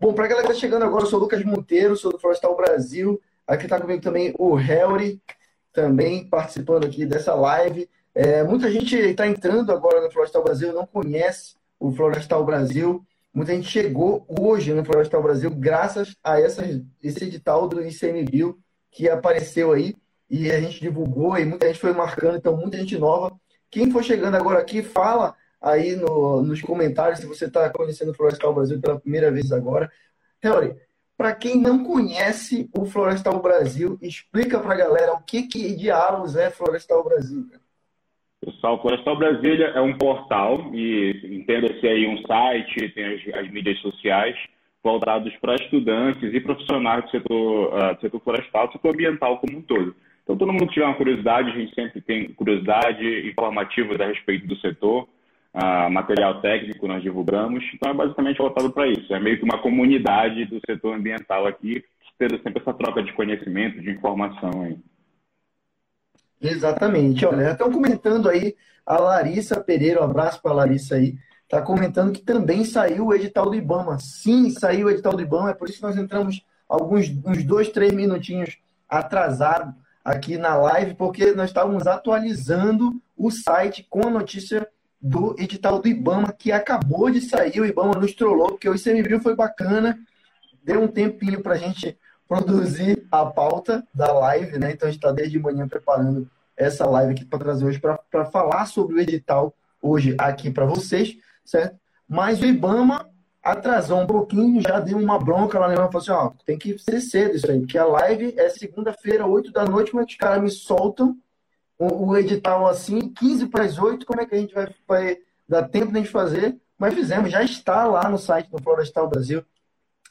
Bom, para a galera que está chegando agora, eu sou o Lucas Monteiro, sou do Florestal Brasil. Aqui está comigo também o Helry, também participando aqui dessa live. É, muita gente está entrando agora no Florestal Brasil, não conhece o Florestal Brasil. Muita gente chegou hoje no Florestal Brasil graças a essa, esse edital do ICMBio que apareceu aí e a gente divulgou e muita gente foi marcando, então muita gente nova. Quem for chegando agora aqui, fala aí no, nos comentários se você está conhecendo o Florestal Brasil pela primeira vez agora. Helry, para quem não conhece o Florestal Brasil, explica para a galera o que, que diálogos é Florestal Brasil. Pessoal, o Florestal Brasília é um portal e entenda-se aí um site, tem as, as, mídias sociais voltados para estudantes e profissionais do setor, uh, do setor florestal, do setor ambiental como um todo. Então, todo mundo que tiver uma curiosidade, a gente sempre tem curiosidade informativa a respeito do setor, material técnico nós divulgamos. Então, é basicamente voltado para isso. É meio que uma comunidade do setor ambiental aqui, tendo sempre essa troca de conhecimento, de informação aí. Exatamente. Olha, estão comentando aí a Larissa Pereira, um abraço para a Larissa aí, está comentando que também saiu o edital do IBAMA. Sim, saiu o edital do IBAMA, é por isso que nós entramos alguns uns dois, três minutinhos atrasado aqui na live, porque nós estávamos atualizando o site com a notícia do edital do IBAMA, que acabou de sair, o IBAMA nos trollou, porque o ICMBio foi bacana, deu um tempinho para a gente produzir a pauta da live, né? Então a gente está desde manhã preparando essa live aqui para trazer hoje para falar sobre o edital hoje aqui para vocês, certo? Mas o IBAMA atrasou um pouquinho, já deu uma bronca lá, né? Falou assim, ó, tem que ser cedo isso aí, porque a live é segunda-feira, 8 da noite, que os caras me soltam o, o edital assim, 15 para as 8, como é que a gente vai, vai dar tempo de a gente fazer? Mas fizemos, já está lá no site do Florestal Brasil.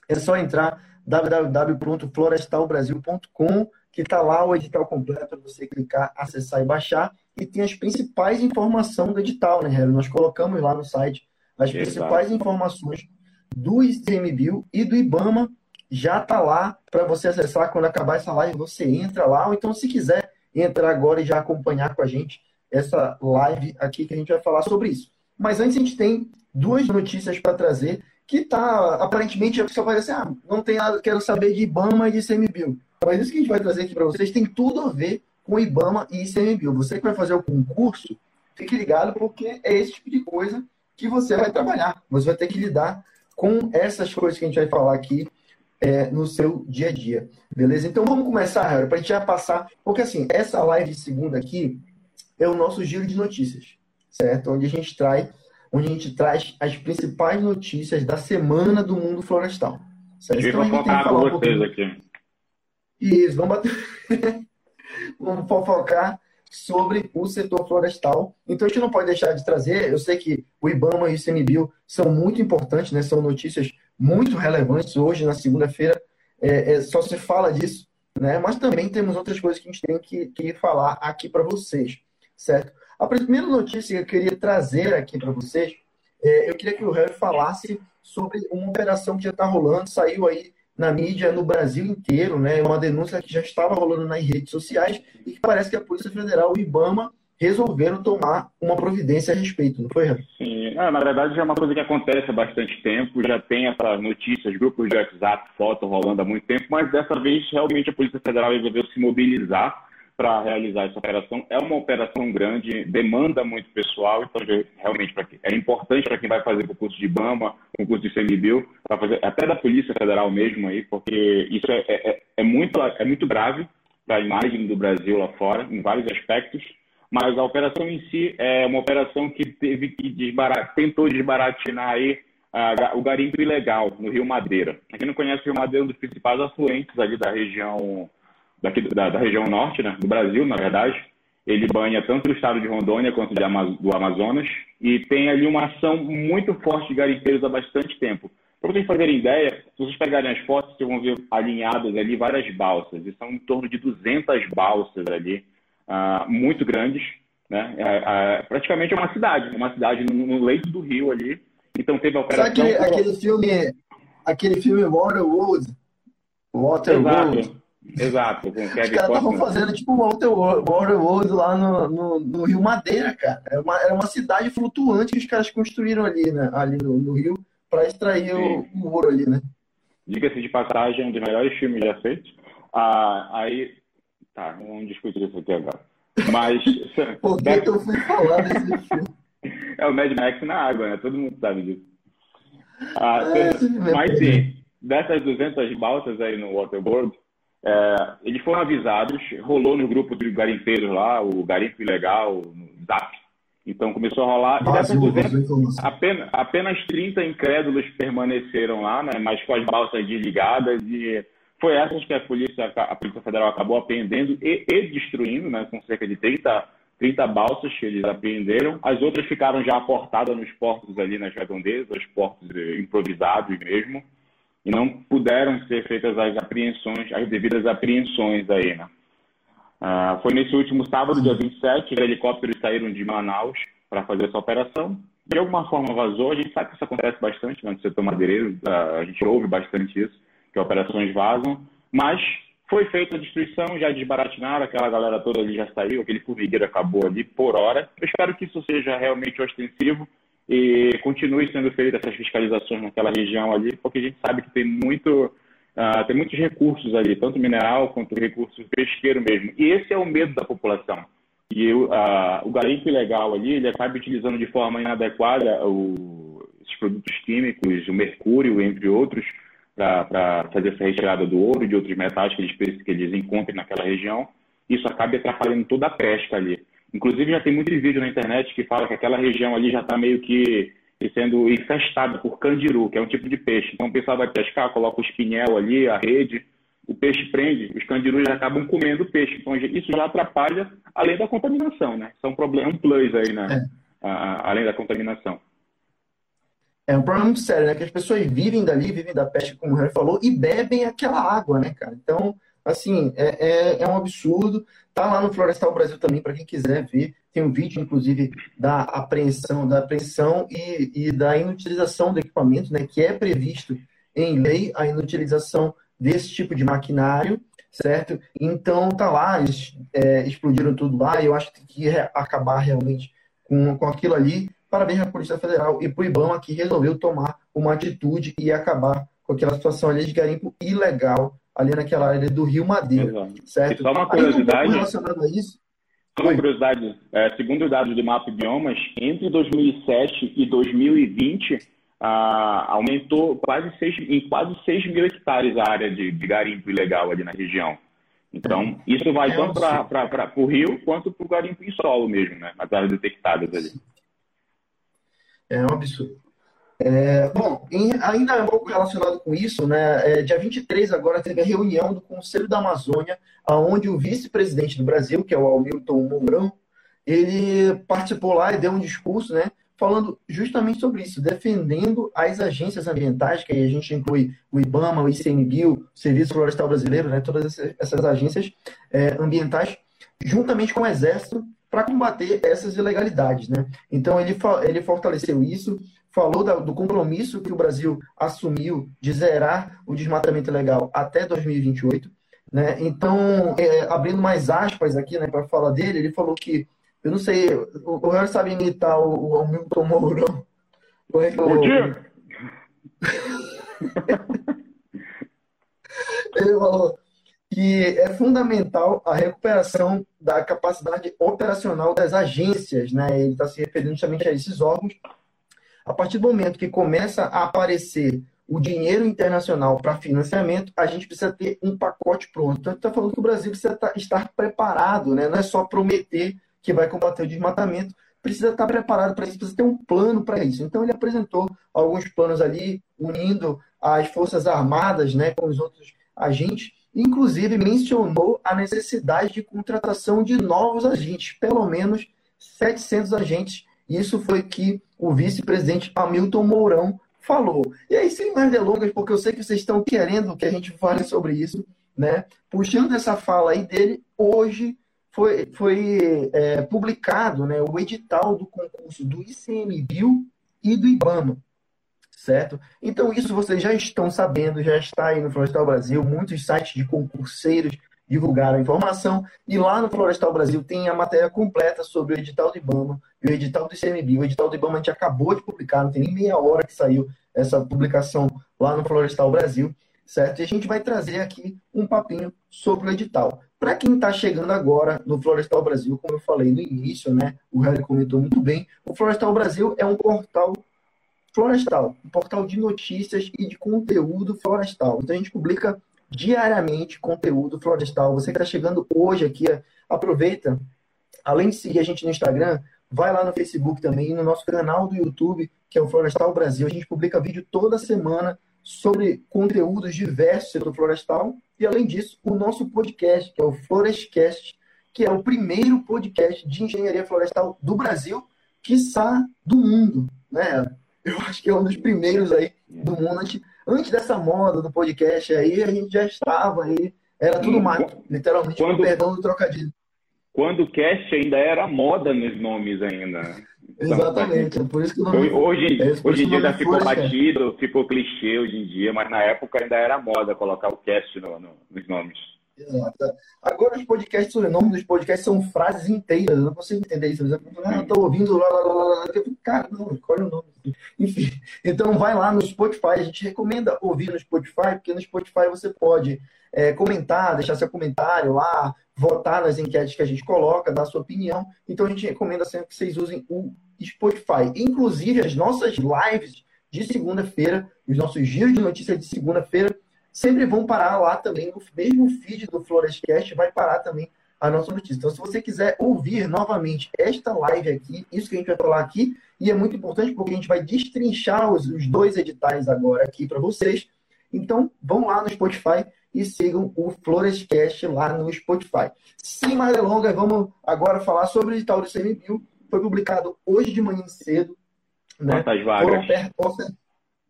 É só entrar www.florestalbrasil.com, que está lá o edital completo para você clicar, acessar e baixar. E tem as principais informações do edital, né, Harry? Nós colocamos lá no site as Exato. principais informações do ICMBio e do IBAMA. Já está lá para você acessar quando acabar essa live. Você entra lá, ou então, se quiser entrar agora e já acompanhar com a gente essa live aqui que a gente vai falar sobre isso. Mas antes a gente tem duas notícias para trazer que tá, aparentemente, a pessoa vai dizer assim, ah, não tem nada, quero saber de IBAMA e de ICMBio. Mas isso que a gente vai trazer aqui para vocês tem tudo a ver com IBAMA e ICMBio. Você que vai fazer o concurso, fique ligado, porque é esse tipo de coisa que você vai trabalhar. Você vai ter que lidar com essas coisas que a gente vai falar aqui é, no seu dia a dia. Beleza? Então vamos começar, Harry, para a gente já passar. Porque assim, essa live de segunda aqui é o nosso giro de notícias, certo? Onde a gente traz onde a gente traz as principais notícias da semana do mundo florestal. Certo? Então, falar um aqui. Isso, vamos bater. vamos fofocar sobre o setor florestal. Então a gente não pode deixar de trazer, eu sei que o IBAMA e o ICMBio são muito importantes, né? são notícias muito relevantes hoje, na segunda-feira, é, é, só se fala disso, né? mas também temos outras coisas que a gente tem que, que falar aqui para vocês, certo? A primeira notícia que eu queria trazer aqui para vocês, é, eu queria que o Harry falasse sobre uma operação que já está rolando, saiu aí na mídia no Brasil inteiro, né? Uma denúncia que já estava rolando nas redes sociais e que parece que a Polícia Federal o IBAMA resolveram tomar uma providência a respeito, não foi, Harry? Sim, ah, na verdade é uma coisa que acontece há bastante tempo, já tem essas notícias, grupos de WhatsApp, foto rolando há muito tempo, mas dessa vez realmente a Polícia Federal resolveu se mobilizar para realizar essa operação. É uma operação grande, demanda muito pessoal, então realmente é importante para quem vai fazer concurso de BAMA, concurso de CMBio, fazer, até da Polícia Federal mesmo aí, porque isso é, é, é muito, é muito grave para a imagem do Brasil lá fora, em vários aspectos, mas a operação em si é uma operação que teve que desbarat... tentou desbaratinar aí uh, o garimpo ilegal no Rio Madeira. Quem não conhece o Rio Madeira é um dos principais afluentes ali da região daqui da, da, região norte, né, do Brasil, na verdade. Ele banha tanto o estado de Rondônia quanto de, do Amazonas e tem ali uma ação muito forte de garimpeiros há bastante tempo. Para vocês fazerem ideia, se vocês pegarem as fotos, vocês vão ver alinhadas ali várias balsas, e são em torno de 200 balsas ali, uh, muito grandes, né? Uh, uh, praticamente é uma cidade, uma cidade no, no, leito do rio ali. Então teve a operação... Sabe aquele, aquele filme, aquele filme Waterworld? Waterworld? Exato, com Os caras estavam fazendo tipo Waterworld lá no, no, no, Rio Madeira, cara. Era uma, era uma cidade flutuante que os caras construíram ali, né? Ali no, no Rio, para extrair o, o, ouro ali, né? Diga-se de passagem, um dos melhores filmes já feitos. Ah, aí, tá, não vamos discutir isso aqui agora. Mas. Por que, Back... eu fui falar desse filme? É o Mad Max na água, né? Todo mundo sabe disso. Ah, é, mas sim, dessas 200 balsas aí no Waterboard, é, eles foram avisados, rolou no grupo de garimpeiros lá, o Garimpo Ilegal, no Zap. Então começou a rolar. e dessas 200, apenas, apenas 30 incrédulos permaneceram lá, né, mas com as balsas desligadas. E foi essas que a Polícia, a Polícia Federal acabou apreendendo e, e destruindo, né, com cerca de 30, 30 balsas que eles apreenderam. As outras ficaram já aportadas nos portos ali nas redondezas, portos improvisados mesmo e não puderam ser feitas as apreensões, as devidas apreensões aí, né? Ah, foi nesse último sábado, dia 27, os helicópteros saíram de Manaus para fazer essa operação. De alguma forma vazou, a gente sabe que isso acontece bastante né, no setor madeireiro, ah, a gente ouve bastante isso, que operações vazam, mas foi feita a destruição, já desbaratinaram, aquela galera toda ali já saiu, aquele formigueiro acabou ali por hora. Eu espero que isso seja realmente ostensivo e continue sendo feitas essas fiscalizações naquela região ali, porque a gente sabe que tem muito uh, tem muitos recursos ali, tanto mineral quanto recursos pesqueiro mesmo. E esse é o medo da população. E uh, o garimpo ilegal ali, ele acaba utilizando de forma inadequada o, esses produtos químicos, o mercúrio, entre outros, para fazer essa retirada do ouro e de outros metais que eles, que eles encontrem naquela região. Isso acaba atrapalhando toda a pesca ali. Inclusive, já tem muito vídeo na internet que fala que aquela região ali já está meio que sendo infestada por candiru, que é um tipo de peixe. Então, o pessoal vai pescar, coloca o espinhel ali, a rede, o peixe prende, os candirus acabam comendo o peixe. Então, isso já atrapalha, além da contaminação, né? Isso é um problema, um plus aí, né? É. A, além da contaminação. É um problema muito sério, né? Que as pessoas vivem dali, vivem da peste, como o Harry falou, e bebem aquela água, né, cara? Então, assim, é, é, é um absurdo. Tá lá no Florestal Brasil também, para quem quiser ver. Tem um vídeo, inclusive, da apreensão, da apreensão e, e da inutilização do equipamento, né? Que é previsto em lei a inutilização desse tipo de maquinário, certo? Então tá lá, eles é, explodiram tudo lá, e eu acho que que acabar realmente com, com aquilo ali. Parabéns à Polícia Federal e para o IBAMA que resolveu tomar uma atitude e acabar com aquela situação ali de garimpo ilegal ali naquela área do Rio Madeira. Exato. Certo? E só uma curiosidade. relacionado a isso. Só uma curiosidade, é, segundo os dados do Mapa Biomas, entre 2007 e 2020, ah, aumentou quase seis, em quase 6 mil hectares a área de, de garimpo ilegal ali na região. Então, isso vai é tanto para o rio quanto para o garimpo em solo mesmo, né? As áreas detectadas ali. É um absurdo. É, bom, em, ainda um pouco relacionado com isso, né, é, dia 23 agora teve a reunião do Conselho da Amazônia, onde o vice-presidente do Brasil, que é o Hamilton Mourão, ele participou lá e deu um discurso, né, falando justamente sobre isso, defendendo as agências ambientais, que aí a gente inclui o IBAMA, o ICMBio, o Serviço Florestal Brasileiro, né, todas essas agências é, ambientais, juntamente com o Exército, para combater essas ilegalidades. Né? Então, ele, ele fortaleceu isso, falou da, do compromisso que o Brasil assumiu de zerar o desmatamento legal até 2028. Né? Então, é, abrindo mais aspas aqui né, para falar dele, ele falou que, eu não sei, o, o sabe imitar o, o Hamilton Mourão. É Bom dia! ele falou que é fundamental a recuperação da capacidade operacional das agências, né? Ele está se referindo justamente a esses órgãos a partir do momento que começa a aparecer o dinheiro internacional para financiamento, a gente precisa ter um pacote pronto. Então, está falando que o Brasil precisa tá, estar preparado, né? não é só prometer que vai combater o desmatamento, precisa estar preparado para isso, precisa ter um plano para isso. Então, ele apresentou alguns planos ali, unindo as Forças Armadas né, com os outros agentes, inclusive mencionou a necessidade de contratação de novos agentes, pelo menos 700 agentes isso foi que o vice-presidente Hamilton Mourão falou. E aí, sem mais delongas, porque eu sei que vocês estão querendo que a gente fale sobre isso, né? Puxando essa fala aí dele, hoje foi, foi é, publicado né, o edital do concurso do ICMBio e do IBAMA, certo? Então, isso vocês já estão sabendo, já está aí no Florestal Brasil, muitos sites de concurseiros divulgaram a informação. E lá no Florestal Brasil tem a matéria completa sobre o edital do IBAMA e o edital do ICMBio. O edital do IBAMA a gente acabou de publicar, não tem nem meia hora que saiu essa publicação lá no Florestal Brasil, certo? E a gente vai trazer aqui um papinho sobre o edital. Para quem está chegando agora no Florestal Brasil, como eu falei no início, né? O Harry comentou muito bem. O Florestal Brasil é um portal florestal, um portal de notícias e de conteúdo florestal. Então a gente publica diariamente conteúdo florestal. Você que está chegando hoje aqui, aproveita, além de seguir a gente no Instagram, vai lá no Facebook também, no nosso canal do YouTube, que é o Florestal Brasil. A gente publica vídeo toda semana sobre conteúdos diversos do florestal. E além disso, o nosso podcast, que é o Florestcast, que é o primeiro podcast de engenharia florestal do Brasil, quiçá do mundo. Né? Eu acho que é um dos primeiros aí do mundo. Antes, antes dessa moda do podcast aí, a gente já estava aí. Era tudo mato, literalmente, quando, perdão do trocadilho. Quando o cast ainda era moda nos nomes ainda. Então, Exatamente, é por isso que o nome... Hoje, é hoje em dia já ficou batido, ficou clichê hoje em dia, mas na época ainda era moda colocar o cast no, no, nos nomes. Exato. Agora os podcasts, o nome dos podcasts são frases inteiras, eu não consigo entender isso. Ah, eu tô ouvindo lá, lá, lá, lá. Cara, não, escolhe o nome. Enfim, então vai lá no Spotify, a gente recomenda ouvir no Spotify, porque no Spotify você pode é, comentar, deixar seu comentário lá, votar nas enquetes que a gente coloca, dar sua opinião. Então a gente recomenda sempre que vocês usem o Spotify. Inclusive, as nossas lives de segunda-feira, os nossos giros de notícias de segunda-feira, sempre vão parar lá também, no mesmo feed do Florescast, vai parar também a nossa notícia. Então, se você quiser ouvir novamente esta live aqui, isso que a gente vai falar aqui, e é muito importante porque a gente vai destrinchar os, os dois editais agora aqui para vocês. Então, vão lá no Spotify e sigam o Florescast lá no Spotify. Sem mais delongas, vamos agora falar sobre o edital do CMBio. Foi publicado hoje de manhã cedo. Né? Quantas vagas? Foram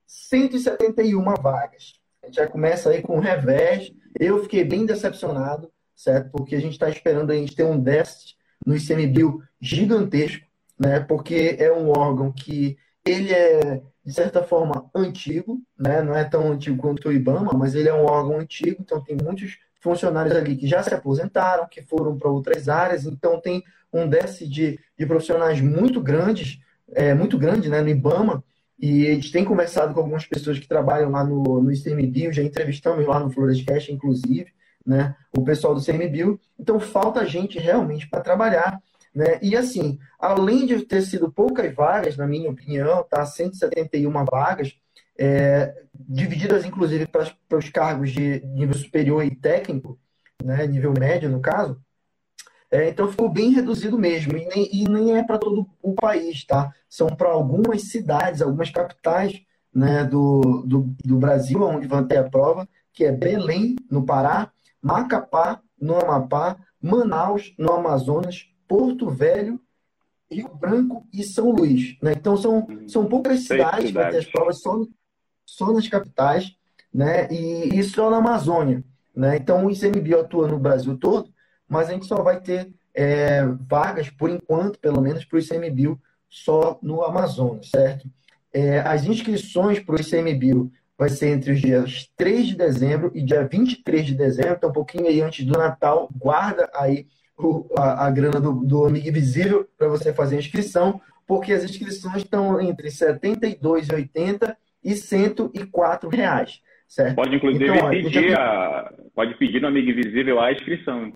171 vagas. A gente já começa aí com o revés. Eu fiquei bem decepcionado, certo? Porque a gente está esperando a gente ter um déficit no ICMBio gigantesco, né? Porque é um órgão que ele é de certa forma, antigo, né? não é tão antigo quanto o IBAMA, mas ele é um órgão antigo, então tem muitos funcionários ali que já se aposentaram, que foram para outras áreas, então tem um déficit de, de profissionais muito grandes, é, muito grande né, no IBAMA, e a gente tem conversado com algumas pessoas que trabalham lá no, no ICMBio, já entrevistamos lá no Florescast, inclusive, né, o pessoal do ICMBio, então falta gente realmente para trabalhar, né? E assim, além de ter sido poucas vagas, na minha opinião, tá? 171 vagas, é, divididas inclusive para, os cargos de nível superior e técnico, né? nível médio no caso, é, então ficou bem reduzido mesmo, e nem, e nem é para todo o país, tá? São para algumas cidades, algumas capitais né, do, do, do Brasil, onde vão ter a prova, que é Belém, no Pará, Macapá, no Amapá, Manaus, no Amazonas, Porto Velho, Rio Branco e São Luís. Né? Então são, são poucas cidades, vai ter as provas só, só nas capitais, né? E, e só na Amazônia. Né? Então o ICMBio atua no Brasil todo, mas a gente só vai ter é, vagas, por enquanto, pelo menos, para o ICMBio só no Amazonas, certo? É, as inscrições para o ICMBio vai ser entre os dias 3 de dezembro e dia 23 de dezembro, então um pouquinho aí antes do Natal, guarda aí o, a, a, grana do, do Amigo Invisível para você fazer a inscrição, porque as inscrições estão entre R$ 72,80 e 104 reais. Certo? Pode, inclusive, então, pedir, a... pode pedir no Amigo Invisível a inscrição.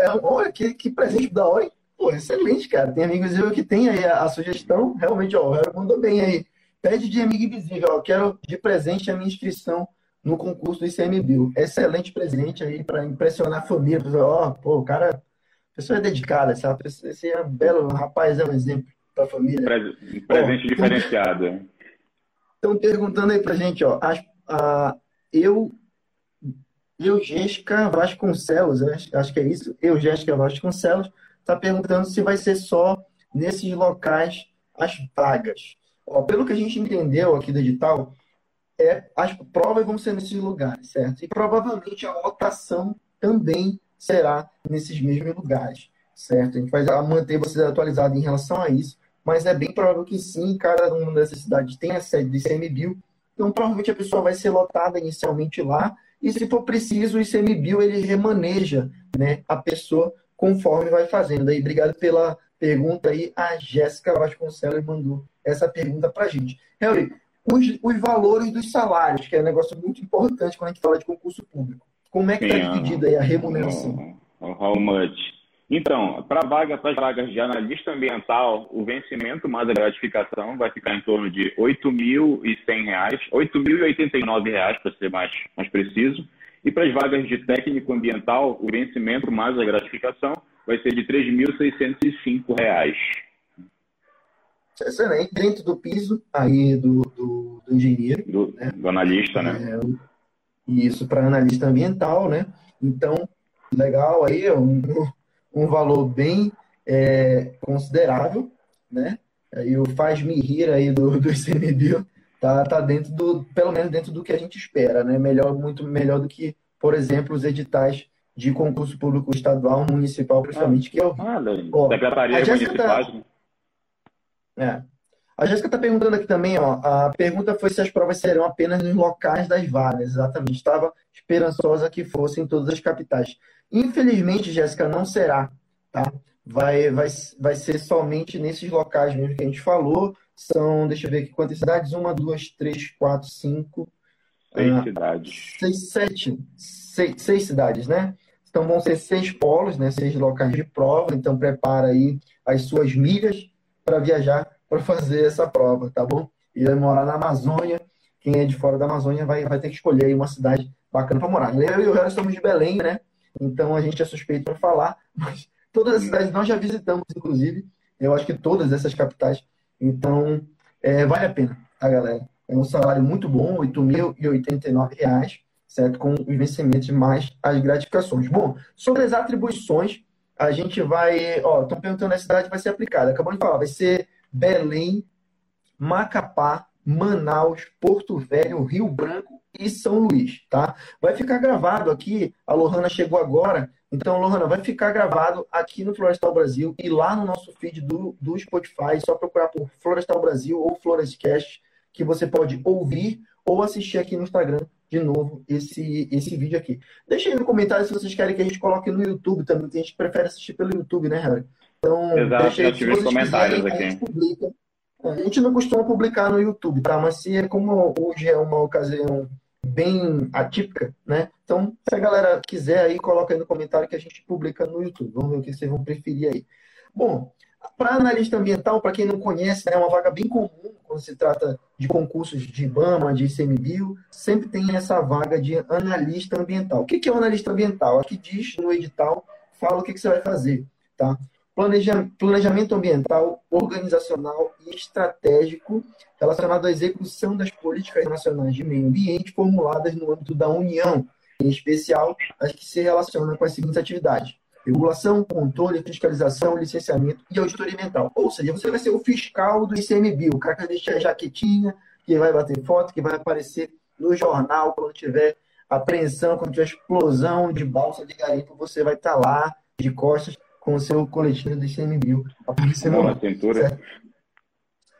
É, olha, que, que presente da hora? Pô, excelente, cara. Tem Amigo Invisível que tem aí a, a sugestão. Realmente, ó, o Hero mandou bem aí. Pede de Amigo Invisível, ó, quero de presente a minha inscrição no concurso do ICMBio. Excelente presente aí para impressionar a família. Ó, oh, pô, o cara, a pessoa é dedicada, sabe? Esse é um belo rapaz, é um exemplo para a família. presente oh, diferenciado. Estão perguntando aí para gente, ó, a, a, eu, eu, Jéssica Vasconcelos, acho, que é isso, eu, Jéssica Vasconcelos, está perguntando se vai ser só nesses locais as vagas. Ó, pelo que a gente entendeu aqui do edital, é, as provas vão ser nesses lugares, certo? E provavelmente a lotação também será nesses mesmos lugares, certo? A gente vai manter vocês atualizados em relação a isso, mas é bem provável que sim, cada uma dessas cidades tenha sede do ICMBio, então provavelmente a pessoa vai ser lotada inicialmente lá, e se for preciso, o ICMBio ele remaneja né, a pessoa conforme vai fazendo. Aí, obrigado pela pergunta aí, a Jéssica Vasconcelos mandou essa pergunta para a gente. Harry, os, os valores dos salários, que é um negócio muito importante quando a gente fala de concurso público. Como é que está dividida aí a remuneração? How much? Então, para vaga, para as vagas de analista ambiental, o vencimento mais a gratificação vai ficar em torno de R$ 8.100, R$ 8.089, para ser mais, mais preciso. E para as vagas de técnico ambiental, o vencimento mais a gratificação vai ser de R$ 3.605. Excelente, dentro do piso aí do, do, do engenheiro. Do, né? do analista, né? É, isso, para analista ambiental, né? Então, legal aí, um, um valor bem é, considerável, né? E o faz-me rir aí do, do ICMBio tá, tá dentro do, pelo menos dentro do que a gente espera, né? Melhor, muito melhor do que, por exemplo, os editais de concurso público estadual, municipal, principalmente, que eu Ah, ó, Secretaria Municipal. Tá, é. A Jéssica está perguntando aqui também, ó, a pergunta foi se as provas serão apenas nos locais das vagas. Exatamente. Estava esperançosa que fossem todas as capitais. Infelizmente, Jéssica, não será, tá? Vai, vai, vai ser somente nesses locais mesmo que a gente falou. São, deixa eu ver aqui quantas cidades. Uma, duas, três, quatro, cinco. Seis ah, cidades. Seis, sete. Seis, seis cidades, né? Então vão ser seis polos, né? Seis locais de prova. Então prepara aí as suas milhas para viajar para fazer essa prova, tá bom? E vai morar na Amazônia. Quem é de fora da Amazônia vai, vai ter que escolher aí uma cidade bacana para morar. Eu e o Harry somos de Belém, né? Então a gente é suspeito para falar, mas todas as cidades nós já visitamos, inclusive, eu acho que todas essas capitais, então é, vale a pena, tá, galera? É um salário muito bom, R$ 8.089, certo? Com os vencimentos mais as gratificações. Bom, sobre as atribuições, a gente vai. Ó, estão perguntando a cidade vai ser aplicada. Acabamos de falar, vai ser Belém, Macapá, Manaus, Porto Velho, Rio Branco e São Luís, tá? Vai ficar gravado aqui, a Lohana chegou agora, então, Lohana, vai ficar gravado aqui no Florestal Brasil e lá no nosso feed do, do Spotify, só procurar por Florestal Brasil ou Florescast, que você pode ouvir ou assistir aqui no Instagram de novo esse, esse vídeo aqui. Deixa aí no comentário se vocês querem que a gente coloque no YouTube também. Tem gente que prefere assistir pelo YouTube, né, Harry? Então, Exato, deixa aí, se vocês comentários quiserem, aqui. A gente publica a gente não costuma publicar no YouTube, tá? Mas se é como hoje é uma ocasião bem atípica, né? Então, se a galera quiser aí, coloca aí no comentário que a gente publica no YouTube. Vamos ver o que vocês vão preferir aí. Bom, para analista ambiental, para quem não conhece, é uma vaga bem comum quando se trata de concursos de IBAMA, de ICMBio, sempre tem essa vaga de analista ambiental. O que é o analista ambiental? Aqui diz no edital, fala o que você vai fazer, tá? Planejamento ambiental, organizacional e estratégico relacionado à execução das políticas nacionais de meio ambiente formuladas no âmbito da União, em especial as que se relacionam com as seguintes atividades: regulação, controle, fiscalização, licenciamento e auditoria ambiental. Ou seja, você vai ser o fiscal do ICMBio, o cara que vai deixar a jaquetinha, que vai bater foto, que vai aparecer no jornal quando tiver apreensão, quando tiver explosão de balsa de garimpo, você vai estar lá de costas com o seu coletivo do ICMBio aparecendo lá. na cintura.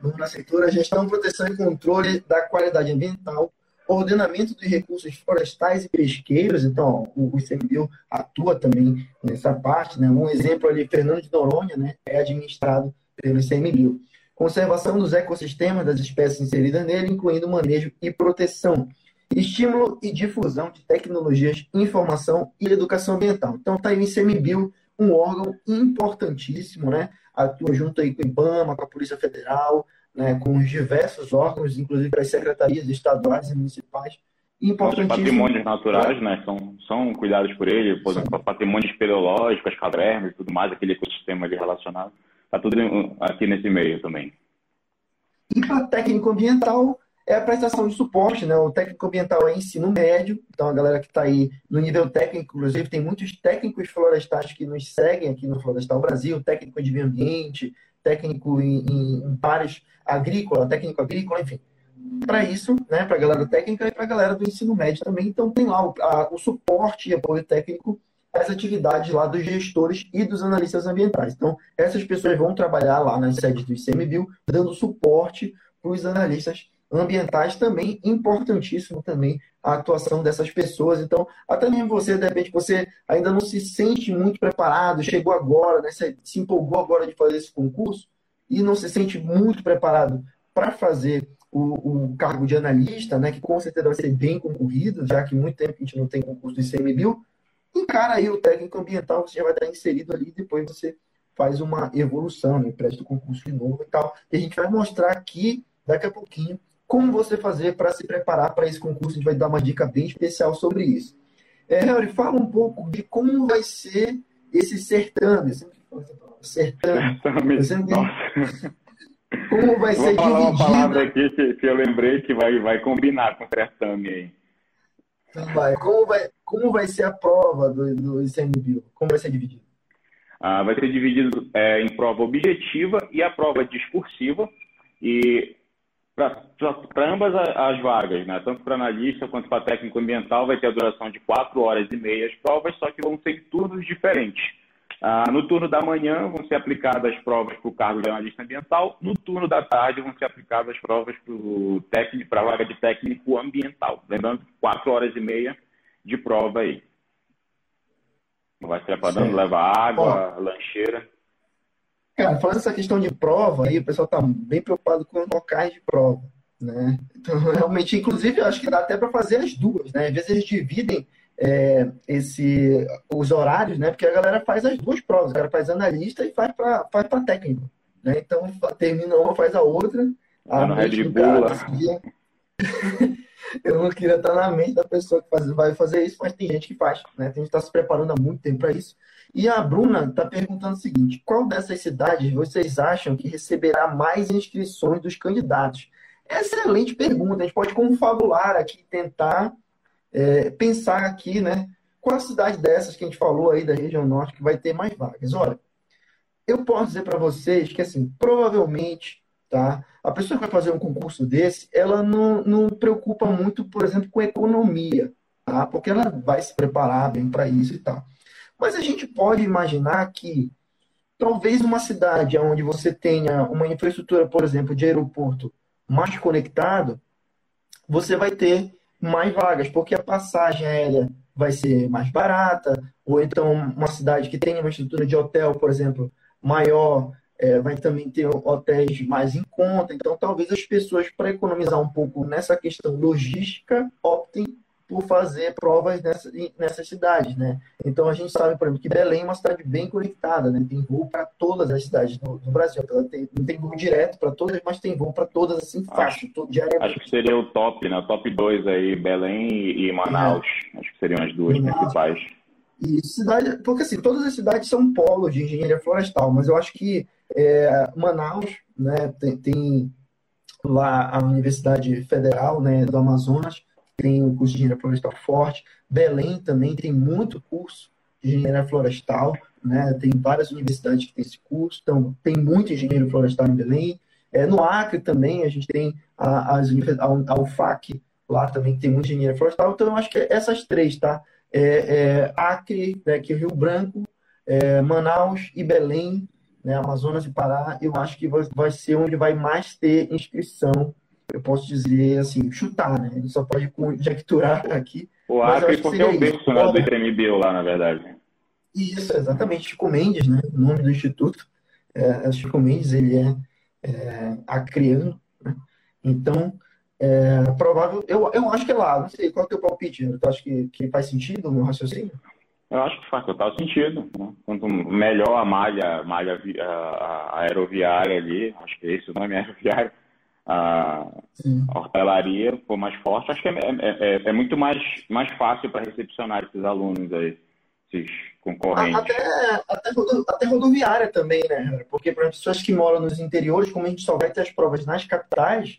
Vamos na cintura, gestão, proteção e controle da qualidade ambiental, ordenamento dos recursos florestais e pesqueiros, então o ICMBio atua também nessa parte, né? Um exemplo ali, Fernando de Noronha, né, é administrado pelo ICMBio. Conservação dos ecossistemas das espécies inseridas nele, incluindo manejo e proteção. Estímulo e difusão de tecnologias, informação e educação ambiental. Então, está aí o ICMBio um órgão importantíssimo, né? Atua junto aí com o IBAMA, com a Polícia Federal, né? com os diversos órgãos, inclusive as secretarias estaduais e municipais. Importantíssimo. Os patrimônios naturais, né? São, são cuidados por ele, por exemplo, patrimônio espeleológico, as cavernas e tudo mais, aquele ecossistema ali relacionado. Está tudo aqui nesse meio também. E para técnico ambiental, é a prestação de suporte, né? O técnico ambiental é ensino médio, então a galera que está aí no nível técnico, inclusive, tem muitos técnicos florestais que nos seguem aqui no Florestal Brasil, técnico de meio ambiente, técnico em, em, em pares agrícola, técnico agrícola, enfim. Para isso, né, para a galera técnica e para a galera do ensino médio também, então tem lá o, a, o suporte e apoio técnico às atividades lá dos gestores e dos analistas ambientais. Então, essas pessoas vão trabalhar lá nas sedes do ICMBio, dando suporte para os analistas ambientais também, importantíssimo também a atuação dessas pessoas. Então, até mesmo você, de repente, você ainda não se sente muito preparado, chegou agora, né, se empolgou agora de fazer esse concurso e não se sente muito preparado para fazer o, o, cargo de analista, né, que com certeza vai ser bem concorrido, já que muito tempo a gente não tem concurso do ICMBio, encara aí o técnico ambiental, você já vai estar inserido ali, depois você faz uma evolução, né, presta o concurso de novo e tal. E a gente vai mostrar aqui, daqui a pouquinho, como você fazer para se preparar para esse concurso. A gente vai dar uma dica bem especial sobre isso. É, Harry, fala um pouco de como vai ser esse certame. Certame. certame. Como vai Vou ser falar dividido? uma palavra aqui que, que, eu lembrei que vai, vai combinar com o certame aí. Então vai. Como, vai, como vai ser a prova do, do ICMBio? Como vai ser dividido? Ah, vai ser dividido é, em prova objetiva e a prova discursiva. E para ambas as vagas, né? tanto para analista quanto para técnico ambiental, vai ter a duração de 4 horas e meia as provas, só que vão ser turnos diferentes. Ah, no turno da manhã vão ser aplicadas as provas para o cargo de analista ambiental, no turno da tarde vão ser aplicadas as provas para a vaga de técnico ambiental. Lembrando, 4 horas e meia de prova aí. Vai se preparando, leva água, Ó, lancheira. Cara, falando essa questão de prova, aí o pessoal está bem preocupado com locais de prova, né? Então, realmente, inclusive, eu acho que dá até para fazer as duas, né? Às vezes eles dividem é, esse, os horários, né? Porque a galera faz as duas provas, o cara faz analista e faz para faz técnico, né? Então, termina uma, faz a outra. A no Red Bull, Eu não queria estar na mente da pessoa que faz, vai fazer isso, mas tem gente que faz, né? Tem gente que está se preparando há muito tempo para isso. E a Bruna está perguntando o seguinte: qual dessas cidades vocês acham que receberá mais inscrições dos candidatos? Excelente pergunta. A gente pode confabular aqui, tentar é, pensar aqui, né? Qual a cidade dessas que a gente falou aí da região norte que vai ter mais vagas? Olha, eu posso dizer para vocês que, assim, provavelmente, tá? A pessoa que vai fazer um concurso desse, ela não, não preocupa muito, por exemplo, com economia, tá? Porque ela vai se preparar bem para isso e tal. Mas a gente pode imaginar que talvez uma cidade onde você tenha uma infraestrutura, por exemplo, de aeroporto mais conectado, você vai ter mais vagas, porque a passagem aérea vai ser mais barata, ou então uma cidade que tenha uma estrutura de hotel, por exemplo, maior, é, vai também ter hotéis mais em conta. Então, talvez as pessoas, para economizar um pouco nessa questão logística, optem por fazer provas nessa, nessas cidades, né? Então a gente sabe, por exemplo, que Belém é uma cidade bem conectada, né? Tem voo para todas as cidades do, do Brasil. Ela tem, não tem voo direto para todas, mas tem voo para todas assim fácil, todo, diariamente. Acho que seria o top, né? Top 2 aí, Belém e Manaus. É. Acho que seriam as duas Manaus. principais. E cidade, porque assim, todas as cidades são polos de engenharia florestal, mas eu acho que é, Manaus, né, tem, tem lá a Universidade Federal, né, do Amazonas, tem o curso de engenharia florestal forte. Belém também tem muito curso de engenharia florestal, né? Tem várias universidades que têm esse curso, então tem muito engenheiro florestal em Belém. É, no Acre também a gente tem a, as, a, a UFAC lá também que tem muito engenheiro florestal. Então eu acho que é essas três, tá? É, é Acre, né, que é Rio Branco, é, Manaus e Belém, né, Amazonas e Pará, eu acho que vai, vai ser onde vai mais ter inscrição eu posso dizer assim, chutar, né? Ele só pode conjecturar aqui. O Acre porque é o berço né, do ICMBio lá, na verdade. Isso, exatamente. Chico Mendes, né? O nome do instituto. É, é, Chico Mendes, ele é, é acreano, né? Então, é, provável. Eu, eu acho que é lá, não sei, qual é o teu palpite? Tu acha que, que faz sentido o meu raciocínio? Eu acho que faz total sentido. Né? Quanto melhor a malha, malha a, a aeroviária ali, acho que é esse o nome aeroviário, a, hortelaria for mais forte, acho que é, é, é, é muito mais, mais fácil para recepcionar esses alunos aí, esses concorrentes. Até, até, até rodoviária também, né? Porque para pessoas que moram nos interiores, como a gente só vai ter as provas nas capitais,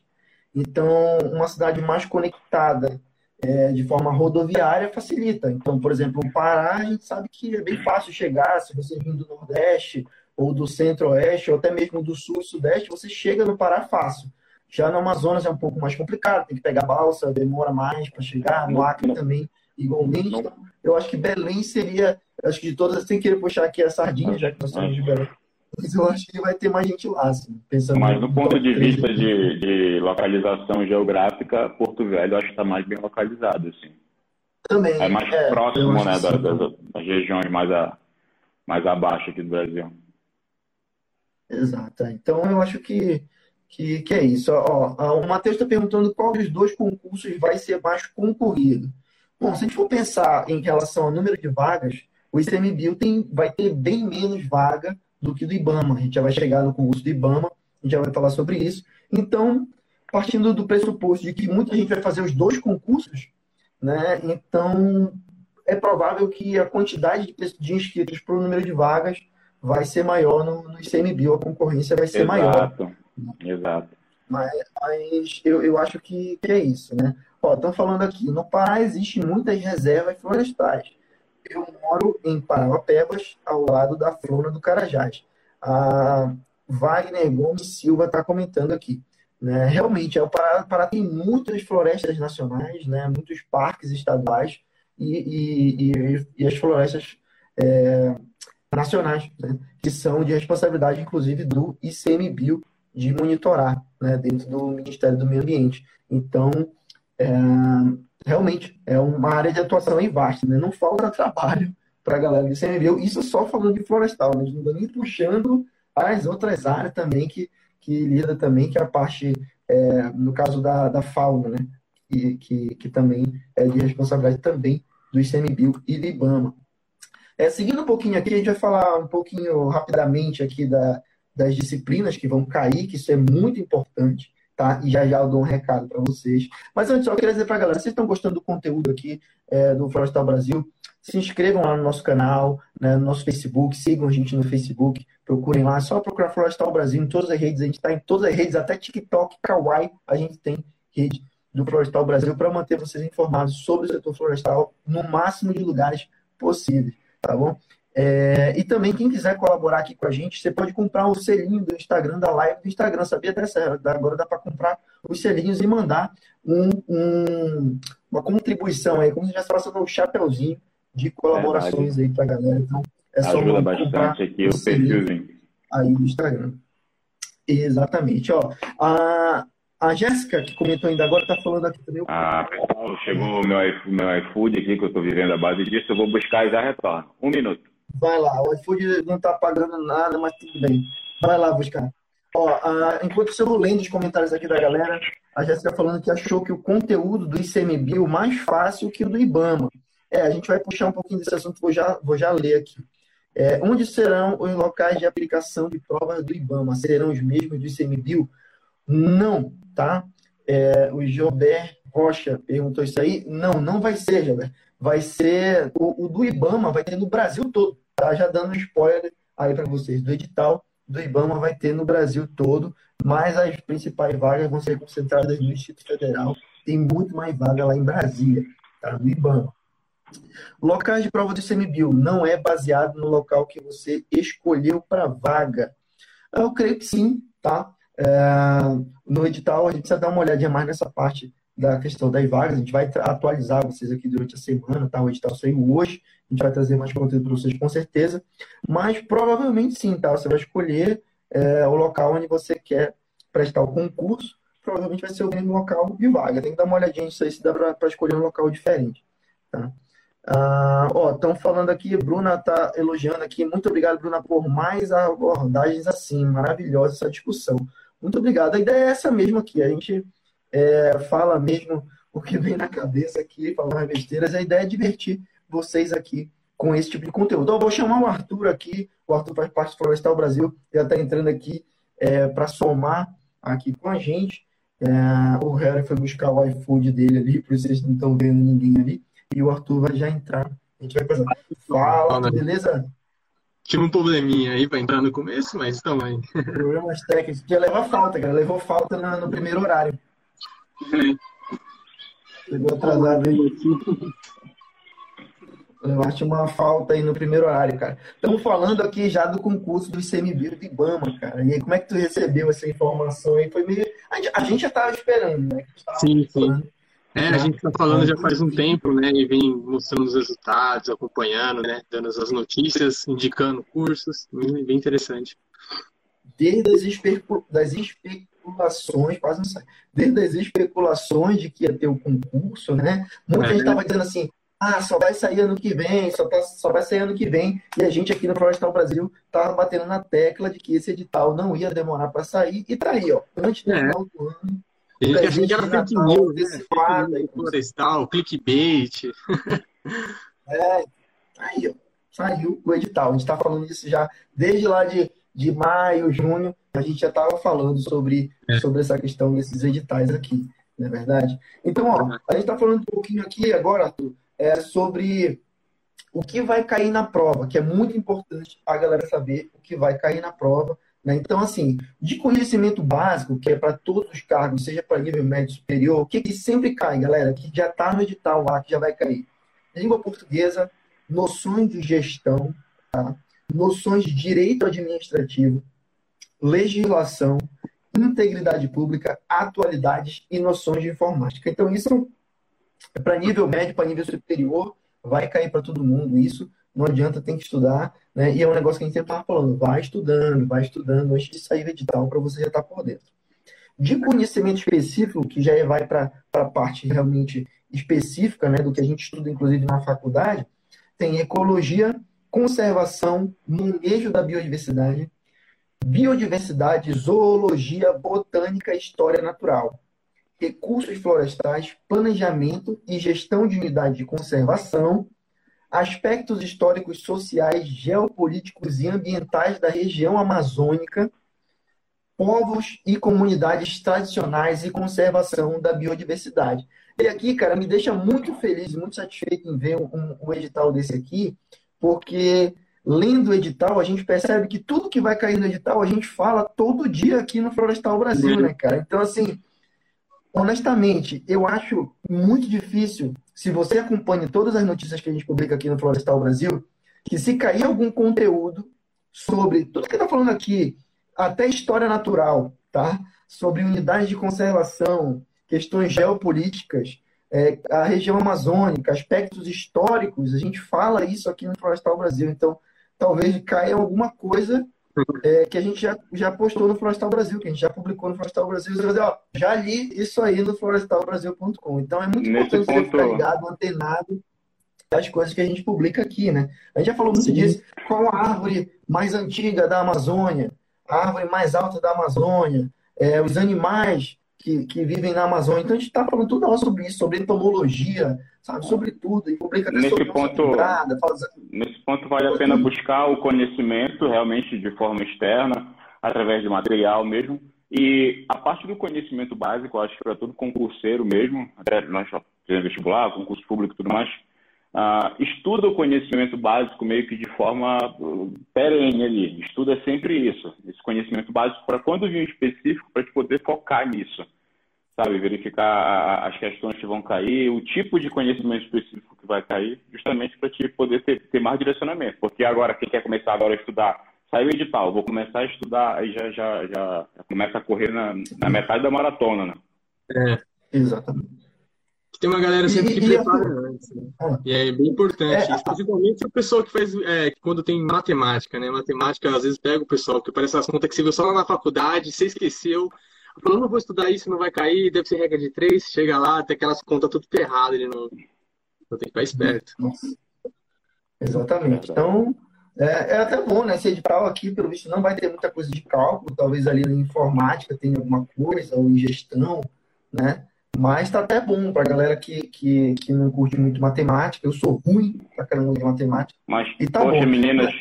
então uma cidade mais conectada é, de forma rodoviária facilita. Então, por exemplo, o Pará, a gente sabe que é bem fácil chegar, se você vir do Nordeste ou do Centro-Oeste, ou até mesmo do Sul e Sudeste, você chega no Pará fácil. Já no Amazonas é um pouco mais complicado, tem que pegar balsa, demora mais para chegar. No Acre também, igualmente. Então, eu acho que Belém seria, acho que de todas, sem querer puxar aqui a sardinha, já que nós somos de Belém. Mas eu acho que vai ter mais gente lá, assim, pensando. Mas do ponto de vista de, de, localização geográfica, Porto Velho acho que está mais bem localizado, assim. Também. É mais é, próximo, né, das, das, das, regiões mais, a, mais abaixo aqui do Brasil. Exato. Então eu acho que que, que é isso. Ó, o Matheus está perguntando qual dos dois concursos vai ser mais concorrido. Bom, se a gente for pensar em relação ao número de vagas, o ICMBio tem, vai ter bem menos vaga do que do IBAMA. A gente já vai chegar no concurso do IBAMA, a gente já vai falar sobre isso. Então, partindo do pressuposto de que muita gente vai fazer os dois concursos, né? Então, é provável que a quantidade de inscritos para o número de vagas vai ser maior no, no ICMBio, a concorrência vai ser Exato. maior. Exato. Mas, mas eu, eu acho que, que é isso, né? Ó, estão falando aqui, no Pará existem muitas reservas florestais. Eu moro em Parauapebas, ao lado da Flora do Carajás. A Wagner Gomes Silva está comentando aqui. Né? Realmente, é, o Pará, Pará tem muitas florestas nacionais, né? muitos parques estaduais e, e, e, e as florestas é, nacionais, né? que são de responsabilidade, inclusive, do ICMBio de monitorar né? dentro do Ministério do Meio Ambiente. Então, é, realmente é uma área de atuação aí vasta, né? Não falta trabalho para a galera do ICMBio, isso só falando de florestal, mas não estou nem puxando as outras áreas também que, que lida também, que é a parte, é, no caso da, da fauna, né? Que, que, que também é de responsabilidade também do ICMBio e do IBAMA. É, seguindo um pouquinho aqui, a gente vai falar um pouquinho rapidamente aqui da, das disciplinas que vão cair, que isso é muito importante, tá? E já já eu dou um recado para vocês. Mas antes, só queria dizer para a galera, vocês estão gostando do conteúdo aqui é, do Florestal Brasil? Se inscrevam lá no nosso canal, né, no nosso Facebook, sigam a gente no Facebook, procurem lá, é só procurar Florestal Brasil em todas as redes, a gente está em todas as redes, até TikTok, Kawaii, a gente tem rede do Florestal Brasil para manter vocês informados sobre o setor florestal no máximo de lugares possíveis, tá bom? É, e também, quem quiser colaborar aqui com a gente, você pode comprar o selinho do Instagram, da live do Instagram. Sabia dessa? Agora dá para comprar os selinhos e mandar um, um, uma contribuição aí, como se já fosse no chapeuzinho de colaborações é, aí para a galera. Então, é só Ajuda bastante aqui o perfilzinho. Aí no Instagram. Exatamente. Ó, a, a Jéssica, que comentou ainda agora, está falando aqui também. Ah, pessoal, chegou o meu, meu iFood aqui, que eu estou vivendo a base disso. Eu vou buscar e já retorno. Um minuto. Vai lá, o iFood não está pagando nada, mas tudo bem. Vai lá buscar. Ó, enquanto eu lendo os comentários aqui da galera, a Jéssica falando que achou que o conteúdo do ICMBio mais fácil que o do IBAMA. É, a gente vai puxar um pouquinho desse assunto, vou já, vou já ler aqui. É, onde serão os locais de aplicação de provas do IBAMA? Serão os mesmos do ICMBio? Não, tá? É, o Gilbert Rocha perguntou isso aí. Não, não vai ser, Gilbert. Vai ser o, o do IBAMA, vai ter no Brasil todo. Tá já dando spoiler aí para vocês do edital do IBAMA vai ter no Brasil todo, mas as principais vagas vão ser concentradas no Instituto Federal. Tem muito mais vaga lá em Brasília, tá? No IBAMA. Locais de prova do ICMBio não é baseado no local que você escolheu para vaga. Eu creio que sim, tá? É, no edital, a gente precisa dar uma olhadinha mais nessa parte da questão das vagas. A gente vai atualizar vocês aqui durante a semana, tá? O edital saiu hoje. A gente vai trazer mais conteúdo para vocês com certeza. Mas provavelmente sim, tá? Você vai escolher é, o local onde você quer prestar o concurso. Provavelmente vai ser o mesmo local de vaga. Tem que dar uma olhadinha nisso aí se dá para escolher um local diferente. Tá? Ah, ó, estão falando aqui, Bruna está elogiando aqui. Muito obrigado, Bruna, por mais abordagens assim. Maravilhosa essa discussão. Muito obrigado. A ideia é essa mesmo aqui. A gente é, fala mesmo o que vem na cabeça aqui, falar besteiras. A ideia é divertir vocês aqui com esse tipo de conteúdo. Eu vou chamar o Arthur aqui. O Arthur faz parte do Florestal Brasil. Já está entrando aqui é, para somar aqui com a gente. É, o Harry foi buscar o iFood dele ali, por isso vocês não estão vendo ninguém ali. E o Arthur vai já entrar. A gente vai fazer. Fala, beleza? Tive um probleminha aí para entrar no começo, mas estamos aí. Problemas técnicos. Já levou falta, cara. Levou falta no, no primeiro horário. Chegou atrasado aí. Levaste uma falta aí no primeiro horário, cara. Estamos falando aqui já do concurso do ICMBio do IBAMA, cara. E aí, como é que tu recebeu essa informação aí? Foi meio. A gente já estava esperando, né? Sim, sim. É, a gente está falando já faz um tempo, né? E vem mostrando os resultados, acompanhando, né? Dando as notícias, indicando cursos, bem interessante. Desde as, especu... das especulações, quase não sai. Desde as especulações de que ia ter o concurso, né? Muita é, gente estava dizendo assim, ah, só vai sair ano que vem, só, tá, só vai sair ano que vem. E a gente aqui no Florestal Brasil estava batendo na tecla de que esse edital não ia demorar para sair. E tá aí, ó, antes do é. final do ano. A gente era fake news, né? Florestal, clickbait. é, aí, ó, saiu o edital. A gente está falando disso já desde lá de, de maio, junho. A gente já estava falando sobre, é. sobre essa questão desses editais aqui, não é verdade? Então, ó, a gente está falando um pouquinho aqui agora, Arthur, é, sobre o que vai cair na prova, que é muito importante a galera saber o que vai cair na prova. Né? Então, assim, de conhecimento básico, que é para todos os cargos, seja para nível médio superior, o que, que sempre cai, galera? Que já está no edital lá, que já vai cair. Língua portuguesa, noções de gestão, tá? Noções de direito administrativo, legislação, integridade pública, atualidades e noções de informática. Então, isso para nível médio, para nível superior, vai cair para todo mundo isso. Não adianta, tem que estudar. Né? E é um negócio que a gente sempre estava falando: vai estudando, vai estudando antes de sair o edital para você já estar tá por dentro. De conhecimento específico, que já vai para a parte realmente específica né, do que a gente estuda, inclusive na faculdade, tem ecologia, conservação, manejo da biodiversidade, biodiversidade, zoologia, botânica história natural recursos florestais, planejamento e gestão de unidade de conservação, aspectos históricos, sociais, geopolíticos e ambientais da região amazônica, povos e comunidades tradicionais e conservação da biodiversidade. E aqui, cara, me deixa muito feliz, muito satisfeito em ver um, um edital desse aqui, porque lendo o edital, a gente percebe que tudo que vai cair no edital, a gente fala todo dia aqui no Florestal Brasil, né, cara? Então, assim, honestamente, eu acho muito difícil, se você acompanha todas as notícias que a gente publica aqui no Florestal Brasil, que se cair algum conteúdo sobre tudo que está falando aqui, até história natural, tá? Sobre unidades de conservação, questões geopolíticas, é, a região amazônica, aspectos históricos, a gente fala isso aqui no Florestal Brasil. Então, talvez caia alguma coisa é, que a gente já, já postou no Florestal Brasil, que a gente já publicou no Florestal Brasil. Você vai dizer, ó, já li isso aí no florestalbrasil.com. Então é muito Nesse importante ponto... você ficar ligado, antenado das coisas que a gente publica aqui, né? A gente já falou muito Sim. disso. Qual a árvore mais antiga da Amazônia? A árvore mais alta da Amazônia? É, os animais que, que vivem na Amazônia. Então a gente está falando tudo sobre isso, sobre entomologia, sabe, sobre tudo. E publica nesse ponto, entrada, faz... nesse ponto vale a pena buscar o conhecimento realmente de forma externa, através de material mesmo. E a parte do conhecimento básico, acho que para todo concurseiro mesmo, até nós fazemos vestibular, concurso público e tudo mais, Uh, estuda o conhecimento básico meio que de forma uh, perene ali. Estuda sempre isso, esse conhecimento básico para quando vir específico, para te poder focar nisso, sabe? Verificar as questões que vão cair, o tipo de conhecimento específico que vai cair, justamente para te poder ter, ter, mais direcionamento. Porque agora, quem quer começar agora a estudar, saiu o edital, vou começar a estudar, aí já, já, já, começa a correr na, na metade da maratona, né? É, exatamente. Tem uma galera sempre que prepara antes. Né? E é bem importante. É, principalmente o pessoal que faz. É, quando tem matemática, né? Matemática, às vezes pega o pessoal, que parece as contas que você viu só lá na faculdade, você esqueceu. Falou, não vou estudar isso, não vai cair, deve ser regra de três. Chega lá, tem aquelas contas tudo erradas de novo. Então tem que ficar esperto. Nossa. Exatamente. Então, é, é, até bom, né? Esse edital aqui, pelo visto, não vai ter muita coisa de cálculo, talvez ali na informática tenha alguma coisa, ou em gestão, né? Mas tá até bom pra galera que, que, que não curte muito matemática. Eu sou ruim pra caramba de matemática. Mas, e tá poxa, bom. meninas,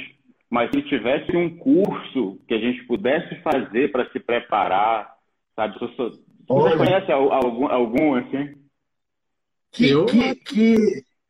mas se tivesse um curso que a gente pudesse fazer para se preparar, sabe? Você, você conhece algum, algum assim? Que, eu... que, que,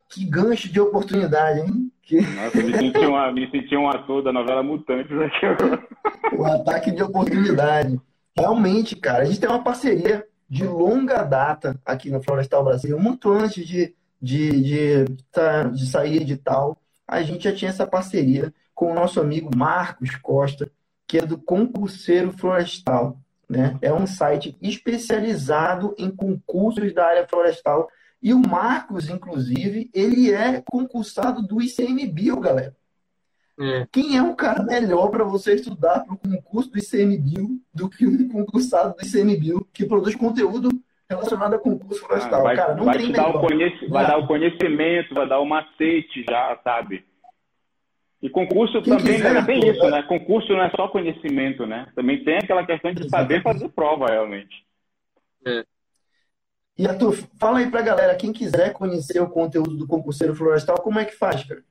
que gancho de oportunidade, hein? Que... Nossa, me senti, uma, me senti um ator da novela Mutantes aqui agora. O ataque de oportunidade. Realmente, cara, a gente tem uma parceria de longa data aqui no Florestal Brasil, muito antes de, de, de, tá, de sair de tal, a gente já tinha essa parceria com o nosso amigo Marcos Costa, que é do Concurseiro Florestal. Né? É um site especializado em concursos da área florestal. E o Marcos, inclusive, ele é concursado do ICMBio, galera. É. Quem é um cara melhor para você estudar para o concurso do ICMBio do que um concursado do ICMBio que produz conteúdo relacionado a concurso florestal. Ah, vai, cara, não vai tem dar o conhec... vai dar o conhecimento, vai dar o macete já, sabe? E concurso Quem também quiser, tem isso, né? Concurso não é só conhecimento, né? Também tem aquela questão de saber fazer prova, realmente. É. E Arthur, fala aí pra galera, quem quiser conhecer o conteúdo do concurseiro florestal, como é que faz, cara?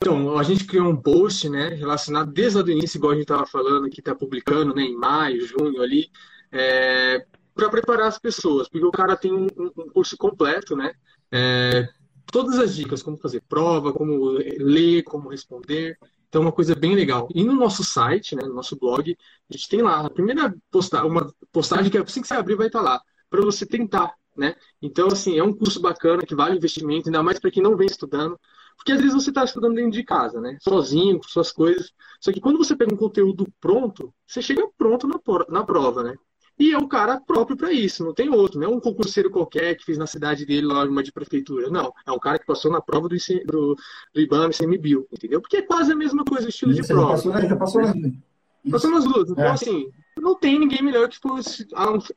Então, a gente criou um post, né, relacionado desde o início, igual a gente estava falando, que está publicando, né, em maio, junho ali, é, para preparar as pessoas, porque o cara tem um, um curso completo, né, é, todas as dicas, como fazer prova, como ler, como responder, então, uma coisa bem legal. E no nosso site, né, no nosso blog, a gente tem lá a primeira postagem, uma postagem que assim que você abrir vai estar lá, para você tentar, né? Então, assim, é um curso bacana que vale investimento, ainda mais para quem não vem estudando. Porque às vezes você está estudando dentro de casa, né? Sozinho, com suas coisas. Só que quando você pega um conteúdo pronto, você chega pronto na, na prova, né? E é um cara próprio para isso, não tem outro. Não é um concurseiro qualquer que fez na cidade dele lá uma de prefeitura. Não, é um cara que passou na prova do, do, do IBAMA CMBio, entendeu? Porque é quase a mesma coisa, o estilo de prova. Passou, né? Já passou nas Passou nas duas. Então, é. assim, não tem ninguém melhor que fosse,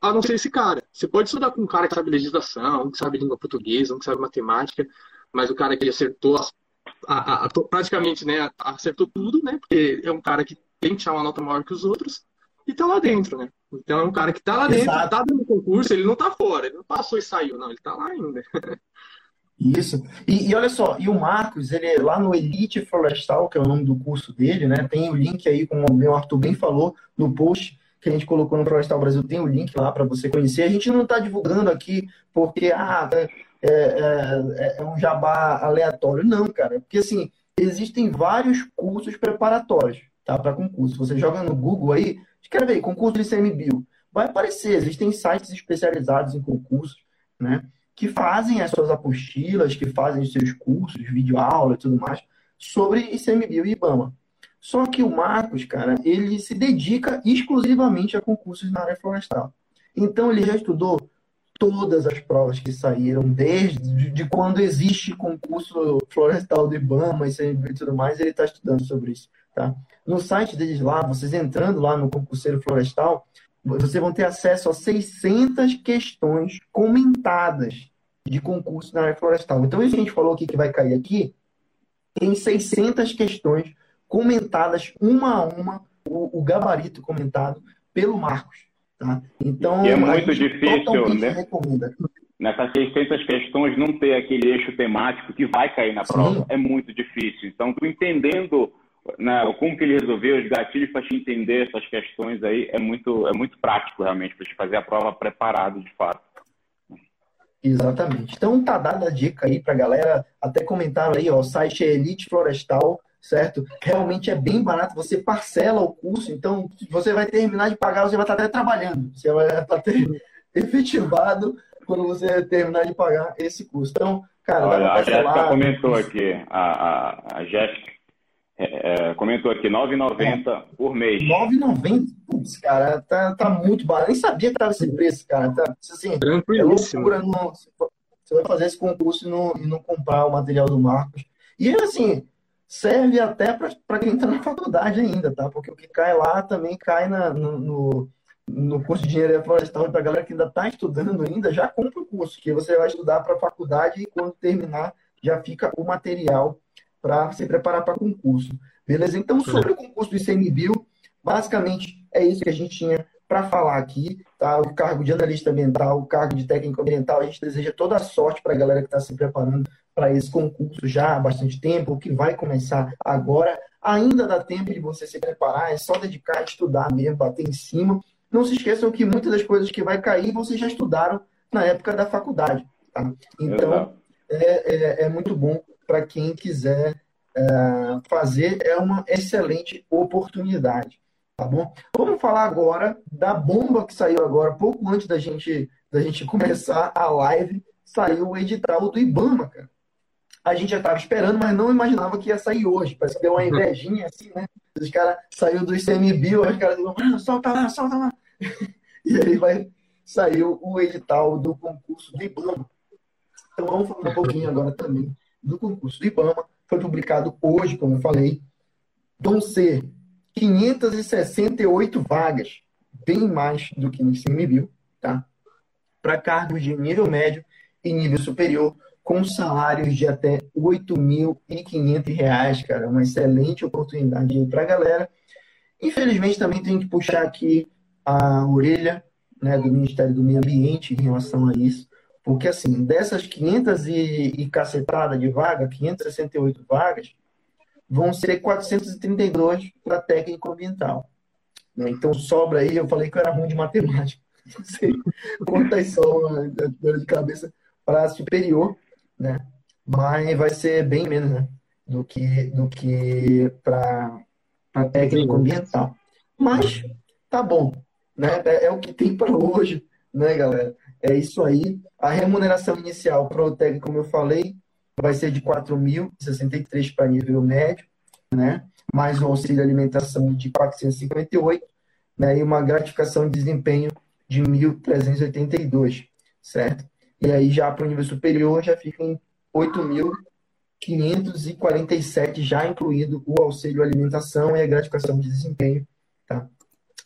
a não ser esse cara. Você pode estudar com um cara que sabe legislação, que sabe língua portuguesa, que sabe matemática, mas o cara que acertou as, a, a, praticamente, né, acertou tudo, né, porque é um cara que tem que tirar uma nota maior que os outros e tá lá dentro, né. Então é um cara que tá lá dentro, Exato. tá dentro do concurso, ele não tá fora, ele não passou e saiu, não, ele tá lá ainda. Isso. E, e, olha só, e o Marcos, ele é lá no Elite Florestal, que é o nome do curso dele, né? Tem o link aí, como o meu Arthur bem falou, no post que a gente colocou no Florestal Brasil, tem o link lá para você conhecer. A gente não está divulgando aqui porque ah, é, é, é, um jabá aleatório. Não, cara. Porque assim, existem vários cursos preparatórios tá, para concurso. Você joga no Google aí, escreve aí, concurso de ICMBio. Vai aparecer, existem sites especializados em concursos, né? Que fazem as suas apostilas, que fazem os seus cursos, videoaula e tudo mais, sobre ICMBio e IBAMA. Só que o Marcos, cara, ele se dedica exclusivamente a concursos na área florestal. Então ele já estudou todas as provas que saíram, desde de quando existe concurso florestal do IBAMA e tudo mais, ele está estudando sobre isso. Tá? No site deles lá, vocês entrando lá no concurseiro florestal, vocês vão ter acesso a 600 questões comentadas de concurso na área florestal. Então, isso que a gente falou aqui que vai cair aqui, tem 600 questões comentadas uma a uma, o, o gabarito comentado pelo Marcos. Tá? Então, e é muito difícil, né? Recomenda. Nessas 600 questões, não ter aquele eixo temático que vai cair na prova Sim. é muito difícil. Então, tu entendendo né, como que ele resolveu os gatilhos para te entender essas questões aí é muito, é muito prático realmente para te fazer a prova preparado de fato. Exatamente. Então tá dada a dica aí para galera. Até comentaram aí, ó, o site é Elite Florestal certo? Realmente é bem barato, você parcela o curso, então você vai terminar de pagar, você vai estar até trabalhando, você vai estar efetivado quando você terminar de pagar esse curso. Então, cara, Olha, a Jéssica comentou aqui, a, a, a Jéssica é, é comentou aqui, 9,90 é. por mês. 9,90? Putz, cara, tá, tá muito barato. Nem sabia que tava esse preço, cara. Tá, assim, é loucura. Não, você vai fazer esse concurso e não, e não comprar o material do Marcos. E assim, serve até para quem está na faculdade ainda, tá? Porque o que cai lá também cai na, no, no, no curso de engenharia florestal para a galera que ainda está estudando ainda, já compra o curso, que você vai estudar para a faculdade e quando terminar já fica o material para se preparar para concurso. Beleza? Então, sobre o concurso do ICMBio, basicamente é isso que a gente tinha para falar aqui, tá? O cargo de analista ambiental, o cargo de técnico ambiental, a gente deseja toda a sorte para a galera que está se preparando para esse concurso já há bastante tempo, que vai começar agora. Ainda dá tempo de você se preparar, é só dedicar, estudar mesmo, bater em cima. Não se esqueçam que muitas das coisas que vai cair vocês já estudaram na época da faculdade. Tá? Então, é, é, é, muito bom para quem quiser é, fazer, é uma excelente oportunidade. Tá bom? Vamos falar agora da bomba que saiu agora, pouco antes da gente, da gente começar a live, saiu o edital do IBAMA, cara a gente já estava esperando, mas não imaginava que ia sair hoje. Parece que deu uma invejinha assim, né? Os caras saiu do ICMBio, os caras disseram, solta lá, solta lá. e aí vai, saiu o edital do concurso do IBAMA. Então vamos falar um pouquinho agora também do concurso do IBAMA. Foi publicado hoje, como eu falei. Vão ser 568 vagas, bem mais do que no ICMBio, tá? para cargos de nível médio e nível superior, com salários de até R$ 8.500, cara. Uma excelente oportunidade para a galera. Infelizmente, também tem que puxar aqui a orelha né, do Ministério do Meio Ambiente em relação a isso, porque, assim, dessas 500 e, e cacetada de vaga, 568 vagas, vão ser 432 para técnico ambiental. Né? Então, sobra aí, eu falei que eu era ruim de matemática. Não sei quantas são de cabeça para superior, né? Mas vai ser bem menos, né? Do que, do que para técnico ambiental. Mas tá bom, né? É, é o que tem para hoje, né, galera? É isso aí. A remuneração inicial para o técnico, como eu falei, vai ser de 4.063 para nível médio, né? Mais um auxílio alimentação de 458, né? E uma gratificação de desempenho de 1.382, certo? E aí já para o nível superior já fica em 8.547, já incluído o auxílio alimentação e a gratificação de desempenho, tá?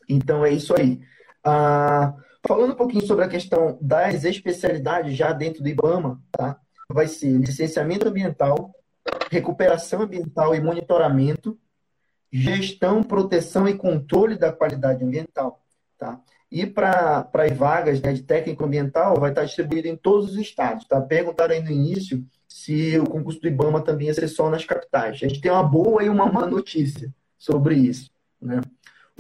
Então é isso aí. Ah, falando um pouquinho sobre a questão das especialidades já dentro do IBAMA, tá? Vai ser licenciamento ambiental, recuperação ambiental e monitoramento, gestão, proteção e controle da qualidade ambiental, tá? E para as vagas né, de técnico ambiental, vai estar distribuído em todos os estados. Tá? Perguntaram aí no início se o concurso do IBAMA também ia ser só nas capitais. A gente tem uma boa e uma má notícia sobre isso. Né?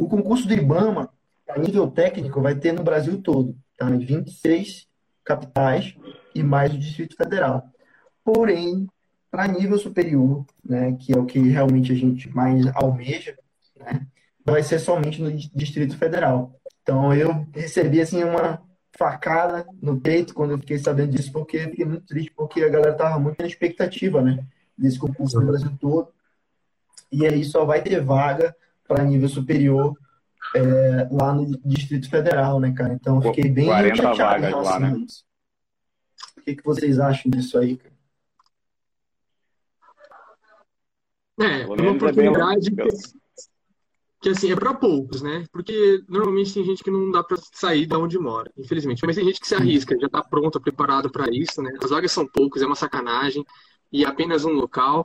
O concurso do IBAMA, a nível técnico, vai ter no Brasil todo, tá? em 26 capitais e mais o Distrito Federal. Porém, para nível superior, né, que é o que realmente a gente mais almeja, né, vai ser somente no Distrito Federal. Então, eu recebi assim uma facada no peito quando eu fiquei sabendo disso, porque eu fiquei muito triste, porque a galera estava muito na expectativa, né, desse concurso no Brasil todo. E aí só vai ter vaga para nível superior é, lá no Distrito Federal, né, cara? Então eu fiquei bem 40 chateado vagas lá, né? Isso. O que, que vocês acham disso aí, cara? É, é uma oportunidade que, que, assim, é para poucos, né? Porque normalmente tem gente que não dá para sair da onde mora, infelizmente. Mas tem gente que se arrisca, já está pronto, preparado para isso, né? As vagas são poucas, é uma sacanagem e é apenas um local,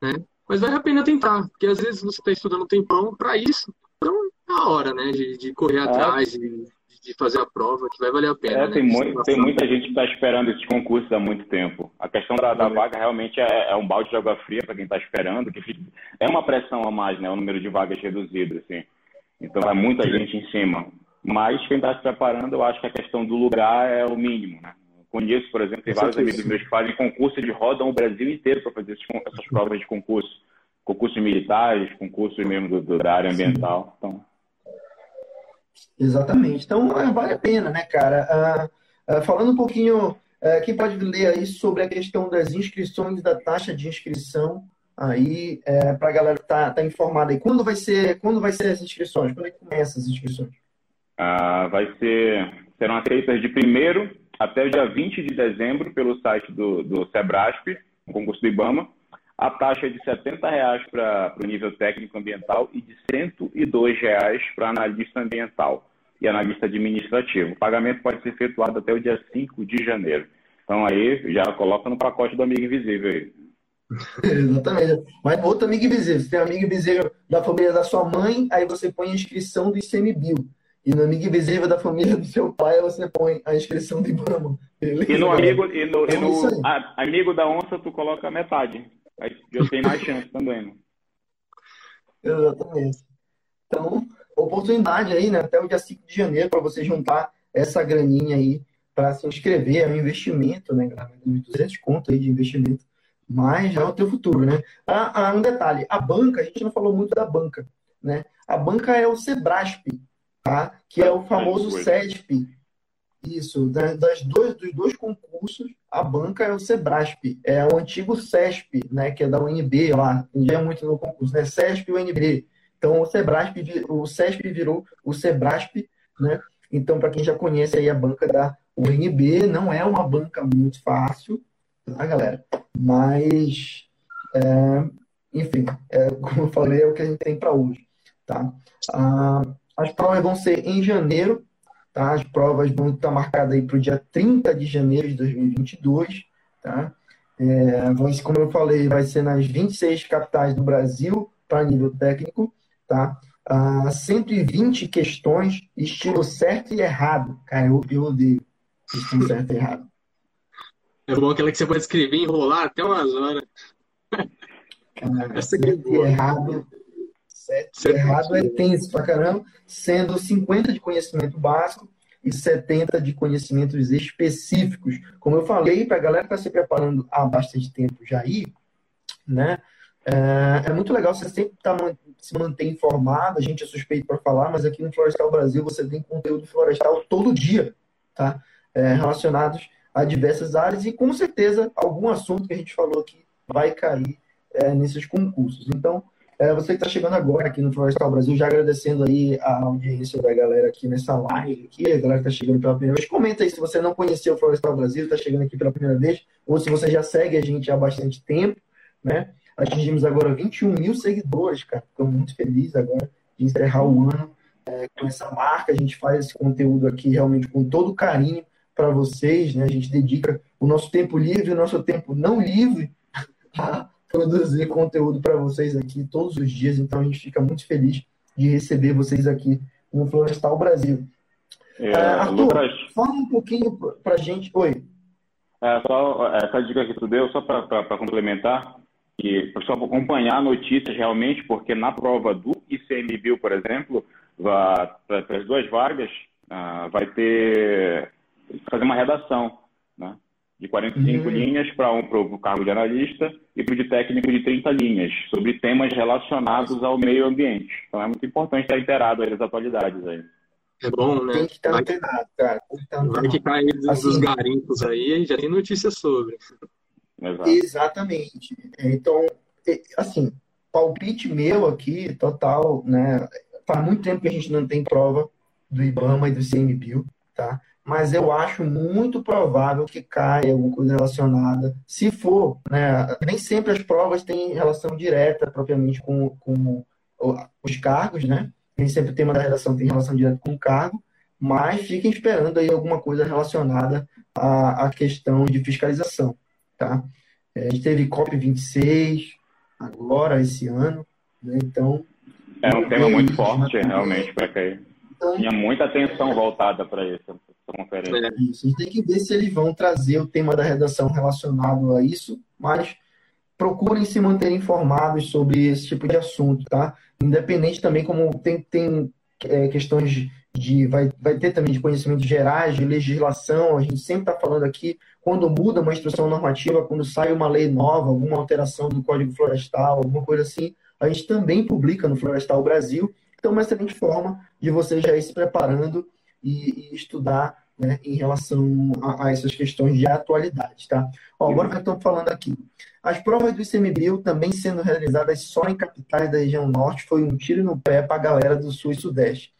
né? Mas vale a pena tentar, porque às vezes você está estudando um tempão para isso, então é a hora, né, de, de correr é. atrás, de, de, fazer a prova, que vai valer a pena. É, né? tem, muito, tem muita gente que está esperando esses concursos há muito tempo. A questão da, da vaga realmente é, é, um balde de água fria para quem está esperando, que é uma pressão a mais, né, o número de vagas reduzido, assim. Então vai muita gente em cima. Mas quem está se preparando, eu acho que a questão do lugar é o mínimo, né? Conheço, por exemplo, tem vários amigos meus que fazem concurso de rodam o Brasil inteiro para fazer essas provas de concurso. Concursos militares, concursos mesmo do, do, da área ambiental. Então... Exatamente. Então, é, vale a pena, né, cara? Uh, uh, falando um pouquinho, uh, quem pode ler aí sobre a questão das inscrições da taxa de inscrição aí, é, para a galera estar tá, tá informada aí. Quando vai ser, quando vai ser as inscrições? Quando é que começam as inscrições? Ah, vai ser, serão aceitas de primeiro até o dia 20 de dezembro pelo site do, do Sebrasp, concurso do IBAMA. A taxa é de R$ 70,00 para o nível técnico ambiental e de R$ 102,00 para analista ambiental e analista administrativo. O pagamento pode ser efetuado até o dia 5 de janeiro. Então aí já coloca no pacote do amigo invisível aí. Exatamente. Mas outro amigo invisível. Você tem um amigo invisível da família da sua mãe, aí você põe a inscrição do ICMBio. E no amigo invisível da família do seu pai, você põe a inscrição do IBAMA. E no amigo, e no, e no a, amigo da onça, tu coloca metade. Aí eu tenho mais chance também. Né? Exatamente. Então, oportunidade aí, né? Até o dia 5 de janeiro para você juntar essa graninha aí para se inscrever. É um investimento, né? 200 conto aí de investimento. Mas já é o teu futuro, né? Ah, ah, um detalhe. A banca, a gente não falou muito da banca, né? A banca é o Sebrasp tá? que é o famoso SEDP. Isso, das dois, dos dois concursos, a banca é o Sebrasp, é o antigo CESP, né, que é da UNB lá, já é muito no concurso, né, CESP e UNB. Então, o Sebrasp, o CESP virou o Sebrasp, né, então, para quem já conhece aí a banca da UNB, não é uma banca muito fácil, tá, galera? Mas, é, enfim, é, como eu falei, é o que a gente tem para hoje, tá? Ah, as provas vão ser em janeiro, Tá? As provas vão estar marcadas aí para o dia 30 de janeiro de 2022. Tá? É, como eu falei, vai ser nas 26 capitais do Brasil para nível técnico. Tá? Ah, 120 questões, estilo certo e errado. Cara, eu, eu odeio estilo certo e errado. É bom aquela que você pode escrever e enrolar até umas horas. Cara, certo e errado. Certo, certo e errado é tenso pra caramba, sendo 50 de conhecimento básico e 70 de conhecimentos específicos. Como eu falei, para a galera que está se preparando há bastante tempo já aí, né? É, é muito legal você sempre tá, se manter informado. A gente é suspeito para falar, mas aqui no Florestal Brasil você tem conteúdo florestal todo dia, tá? É, relacionados a diversas áreas e com certeza algum assunto que a gente falou aqui vai cair é, nesses concursos. Então, você que está chegando agora aqui no Florestal Brasil, já agradecendo aí a audiência da galera aqui nessa live, aqui, a galera que está chegando pela primeira vez. Comenta aí se você não conheceu o Florestal Brasil, está chegando aqui pela primeira vez, ou se você já segue a gente há bastante tempo, né? Atingimos agora 21 mil seguidores, cara. Estou muito feliz agora de encerrar o ano é, com essa marca. A gente faz esse conteúdo aqui realmente com todo carinho para vocês, né? A gente dedica o nosso tempo livre, o nosso tempo não livre a produzir conteúdo para vocês aqui todos os dias. Então a gente fica muito feliz de receber vocês aqui no Florestal Brasil. É, uh, Arthur, Lucas, fala um pouquinho para a gente. Oi. É, só essa dica que tu deu, só para complementar, que para acompanhar notícias realmente, porque na prova do ICMBio, por exemplo, para as duas vagas, uh, vai ter fazer uma redação? De 45 uhum. linhas para um, o cargo de analista e para o de técnico de 30 linhas, sobre temas relacionados ao meio ambiente. Então é muito importante estar inteirado aí das atualidades aí. É bom, né? Tem que estar inteirado, cara. Vai que cair dos, assim, garimpos aí, já tem notícia sobre. Exato. Exatamente. Então, assim, palpite meu aqui, total, né? Faz muito tempo que a gente não tem prova do IBAMA e do CMBio, tá? Mas eu acho muito provável que caia alguma coisa relacionada. Se for, né, nem sempre as provas têm relação direta propriamente com, com os cargos, né? Nem sempre o tema da redação tem relação direta com o cargo, mas fiquem esperando aí alguma coisa relacionada à, à questão de fiscalização, tá? É, a gente teve COP26 agora, esse ano, né? Então... É um tema muito forte, realmente, para cair. Então, Tinha muita atenção voltada para isso conferência. É. Isso. A gente tem que ver se eles vão trazer o tema da redação relacionado a isso, mas procurem se manter informados sobre esse tipo de assunto, tá? Independente também como tem, tem é, questões de, de, vai, vai ter também de conhecimentos gerais, de legislação, a gente sempre está falando aqui, quando muda uma instrução normativa, quando sai uma lei nova, alguma alteração do Código Florestal, alguma coisa assim, a gente também publica no Florestal Brasil, então é uma excelente forma de você já ir se preparando e, e estudar né, em relação a, a, essas questões de atualidade. Tá? Ó, agora que eu estou falando aqui. As provas do ICMBio também sendo realizadas só em capitais da região norte foi um tiro no pé para a galera do sul e sudeste.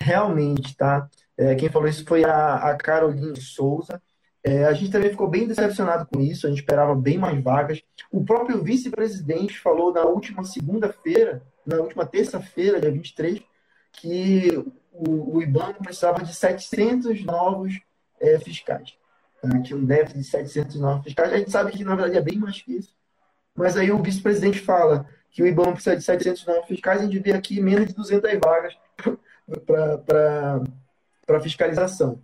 Realmente, tá? É, quem falou isso foi a, a Caroline Souza. É, a gente também ficou bem decepcionado com isso, a gente esperava bem mais vagas. O próprio vice-presidente falou na última segunda-feira, na última terça-feira, dia 23, que o, o IBAMA precisava de 700 novos é, fiscais. Tá? Tinha um déficit de 700 novos fiscais. A gente sabe que, na verdade, é bem mais que isso. Mas aí o vice-presidente fala que o IBAMA precisa de 700 novos fiscais, a gente vê aqui menos de 200 vagas para fiscalização.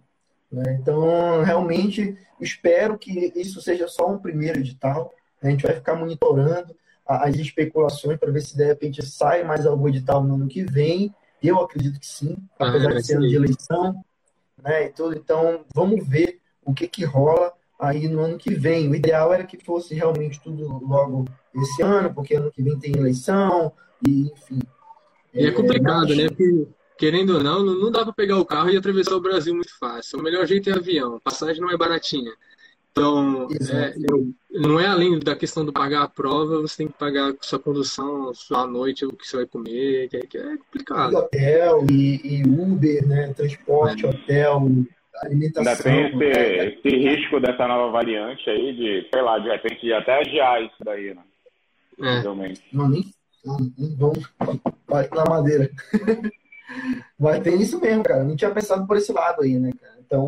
Né? Então, realmente, espero que isso seja só um primeiro edital. A gente vai ficar monitorando as especulações para ver se de repente sai mais algum edital no ano que vem eu acredito que sim, apesar ah, de ser ano de eleição, né? E tudo. Então, vamos ver o que que rola aí no ano que vem. O ideal era que fosse realmente tudo logo esse ano, porque ano que vem tem eleição, e enfim. E é, é complicado, mas... né? Porque, querendo ou não, não dá para pegar o carro e atravessar o Brasil muito fácil. O melhor jeito é avião. Passagem não é baratinha. Então, é, não é além da questão do pagar a prova, você tem que pagar sua condução, sua noite, o que você vai comer, que é, que é complicado. E hotel e, e, Uber, né? Transporte, é. hotel, alimentação. Ainda tem esse, é, esse, risco dessa nova variante aí de, sei lá, de repente até adiar isso daí, né? É. Realmente. Não, nem, não, nem vamos na madeira. Mas tem isso mesmo, cara. Não tinha pensado por esse lado aí, né, cara? Então,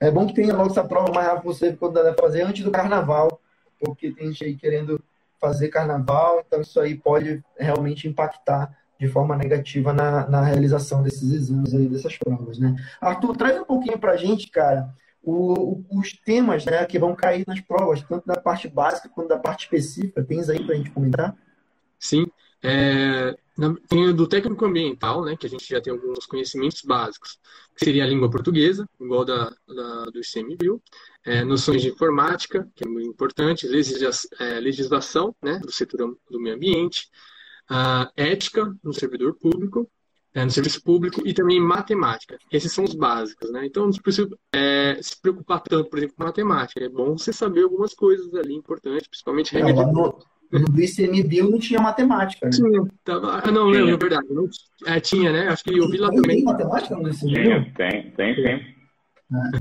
é bom que tenha logo essa prova mais rápido possível quando deve fazer antes do carnaval, porque tem gente aí querendo fazer carnaval, então isso aí pode realmente impactar de forma negativa na, na realização desses exames aí, dessas provas, né? Arthur, traz um pouquinho pra gente, cara, o, os temas né, que vão cair nas provas, tanto da parte básica quanto da parte específica. Tens aí para a gente comentar? Sim. É, tem do técnico ambiental, né, que a gente já tem alguns conhecimentos básicos, que seria a língua portuguesa, igual da, da do ICMBio, é, noções de informática, que é muito importante, é, legislação né, do setor do meio ambiente, ética no servidor público, é, no serviço público e também matemática. Esses são os básicos, né? Então, não precisa é, se preocupar tanto, por exemplo, com matemática. É bom você saber algumas coisas ali importantes, principalmente regra não, no, no ICMBio não tinha matemática, né? Tinha. Tava, ah, não, não, é verdade. Não, é, tinha, né? Acho que eu vi lá também. Tem matemática no ICMBio? Tem, tem, tem. É,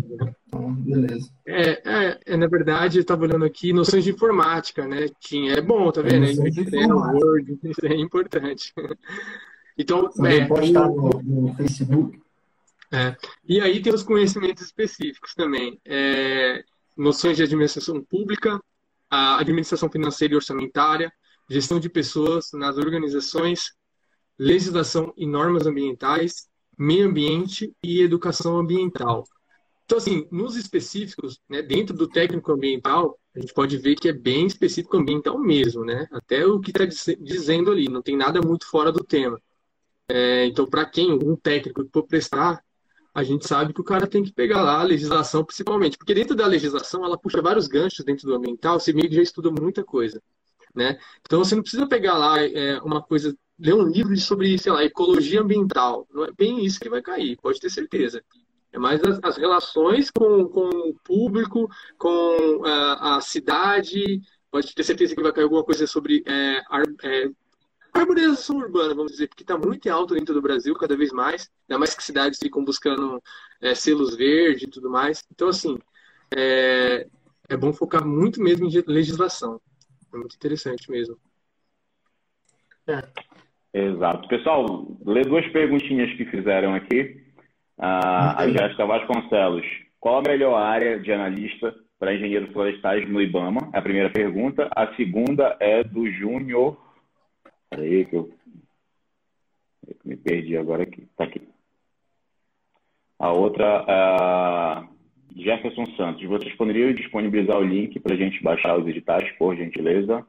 então, beleza. É, é, é, na verdade, eu estava olhando aqui, noções de informática, né? Tinha, é bom, tá vendo? É, Word, isso é importante. Então, é, postar no, no Facebook. É. E aí tem os conhecimentos específicos também. É, noções de administração pública, a administração financeira e orçamentária, gestão de pessoas nas organizações, legislação e normas ambientais, meio ambiente e educação ambiental. Então, assim, nos específicos, né, dentro do técnico ambiental, a gente pode ver que é bem específico ambiental mesmo, né? Até o que está dizendo ali, não tem nada muito fora do tema. É, então, para quem, um técnico que for prestar, a gente sabe que o cara tem que pegar lá a legislação, principalmente, porque dentro da legislação ela puxa vários ganchos dentro do ambiental, você meio que já estuda muita coisa, né? Então, você não precisa pegar lá é, uma coisa, ler um livro sobre, sei lá, ecologia ambiental, não é bem isso que vai cair, pode ter certeza. É mais as, as relações com, com o público, com a, a cidade, pode ter certeza que vai cair alguma coisa sobre é, é, arborização urbana, vamos dizer, porque está muito alto dentro do Brasil, cada vez mais, ainda mais que cidades ficam buscando é, selos verdes e tudo mais. Então, assim, é, é bom focar muito mesmo em legislação. É muito interessante mesmo. É. Exato. Pessoal, lê duas perguntinhas que fizeram aqui. Ah, a Jéssica Vasconcelos. Qual a melhor área de analista para engenheiros florestais no IBAMA? É a primeira pergunta. A segunda é do Júnior Peraí que eu, eu me perdi agora aqui. Tá aqui. A outra, a Jefferson Santos. Vocês poderiam disponibilizar o link para a gente baixar os editais, por gentileza?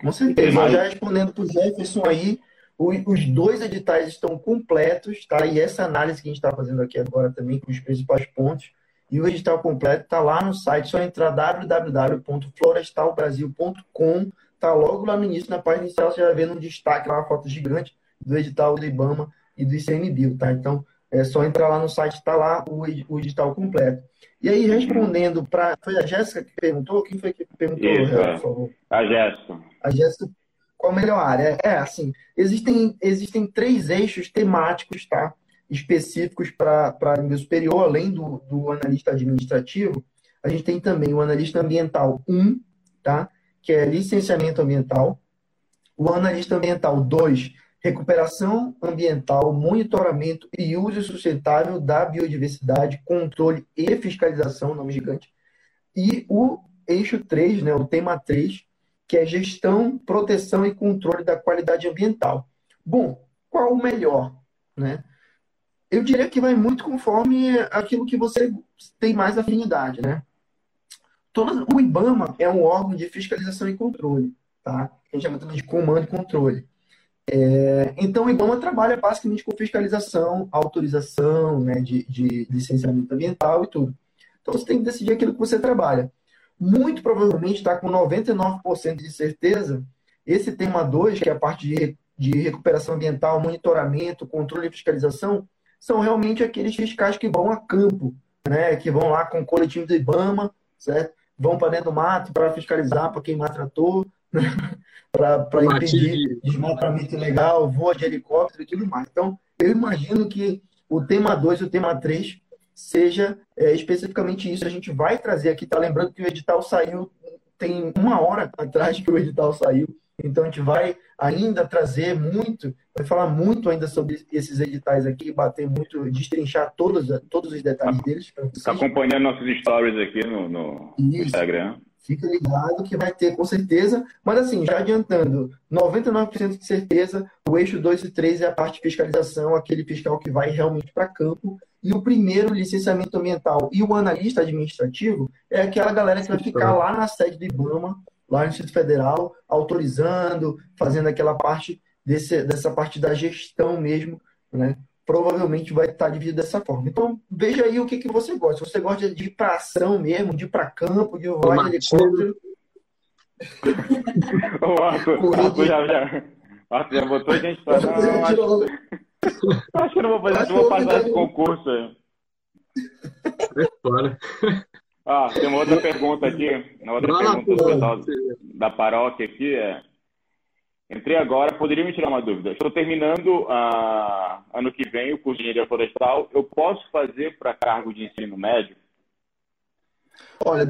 Com certeza. Já respondendo para o Jefferson aí, os dois editais estão completos, tá? E essa análise que a gente está fazendo aqui agora também, com os principais pontos, e o edital completo está lá no site, só entrar www.florestalbrasil.com tá logo lá no início, na página inicial, você já vê no destaque lá uma foto gigante do edital do IBAMA e do ICMBio, tá? Então, é só entrar lá no site, tá lá o, o edital completo. E aí, respondendo para. Foi a Jéssica que perguntou? Quem foi que perguntou, Isso, é. por favor? A Jéssica. A Jéssica, qual a melhor área? É, assim, existem, existem três eixos temáticos, tá? Específicos para nível superior, além do, do analista administrativo. A gente tem também o analista ambiental 1, tá? Que é licenciamento ambiental. O analista ambiental 2, recuperação ambiental, monitoramento e uso sustentável da biodiversidade, controle e fiscalização, nome gigante. E o eixo 3, né, o tema 3, que é gestão, proteção e controle da qualidade ambiental. Bom, qual o melhor? Né? Eu diria que vai muito conforme aquilo que você tem mais afinidade, né? Toda, o IBAMA é um órgão de fiscalização e controle, tá? A gente chama também de comando e controle. É, então, o IBAMA trabalha basicamente com fiscalização, autorização né, de, de licenciamento ambiental e tudo. Então, você tem que decidir aquilo que você trabalha. Muito provavelmente está com 99% de certeza, esse tema 2, que é a parte de, de recuperação ambiental, monitoramento, controle e fiscalização, são realmente aqueles fiscais que vão a campo, né, que vão lá com o coletivo do IBAMA, certo? Vão para dentro do mato para fiscalizar, para queimar trator, né? para impedir desmatamento ilegal, voa de helicóptero e tudo mais. Então, eu imagino que o tema 2 e o tema 3 seja é, especificamente isso. A gente vai trazer aqui, tá lembrando que o edital saiu, tem uma hora atrás que o edital saiu, Então a gente vai ainda trazer muito, vai falar muito ainda sobre esses editais aqui, bater muito, destrinchar todos, todos os detalhes deles. Está acompanhando nossos stories aqui no, no Instagram. Fica ligado que vai ter com certeza. Mas assim, já adiantando, 99% de certeza, o eixo 2 e 3 é a parte de fiscalização, aquele fiscal que vai realmente para campo. E o primeiro, licenciamento ambiental, e o analista administrativo é aquela galera que vai ficar lá na sede do IBAMA, lá no Instituto Federal, autorizando, fazendo aquela parte desse, dessa parte da gestão mesmo, né? provavelmente vai estar dividido dessa forma. Então, veja aí o que, que você gosta. Se você gosta de ir para ação mesmo, de ir para campo, de voar de helicóptero. o Arthur, Arthur já, já, Arthur já botou a gente para. Não, acho, acho que eu não vou fazer, não vou passar esse concurso aí. Fora. Ah, tem uma outra pergunta aqui. Uma outra pergunta do pessoal da paróquia aqui é Entrei agora, poderia me tirar uma dúvida. Estou terminando a, ano que vem o curso de engenharia florestal. Eu posso fazer para cargo de ensino médio? Olha,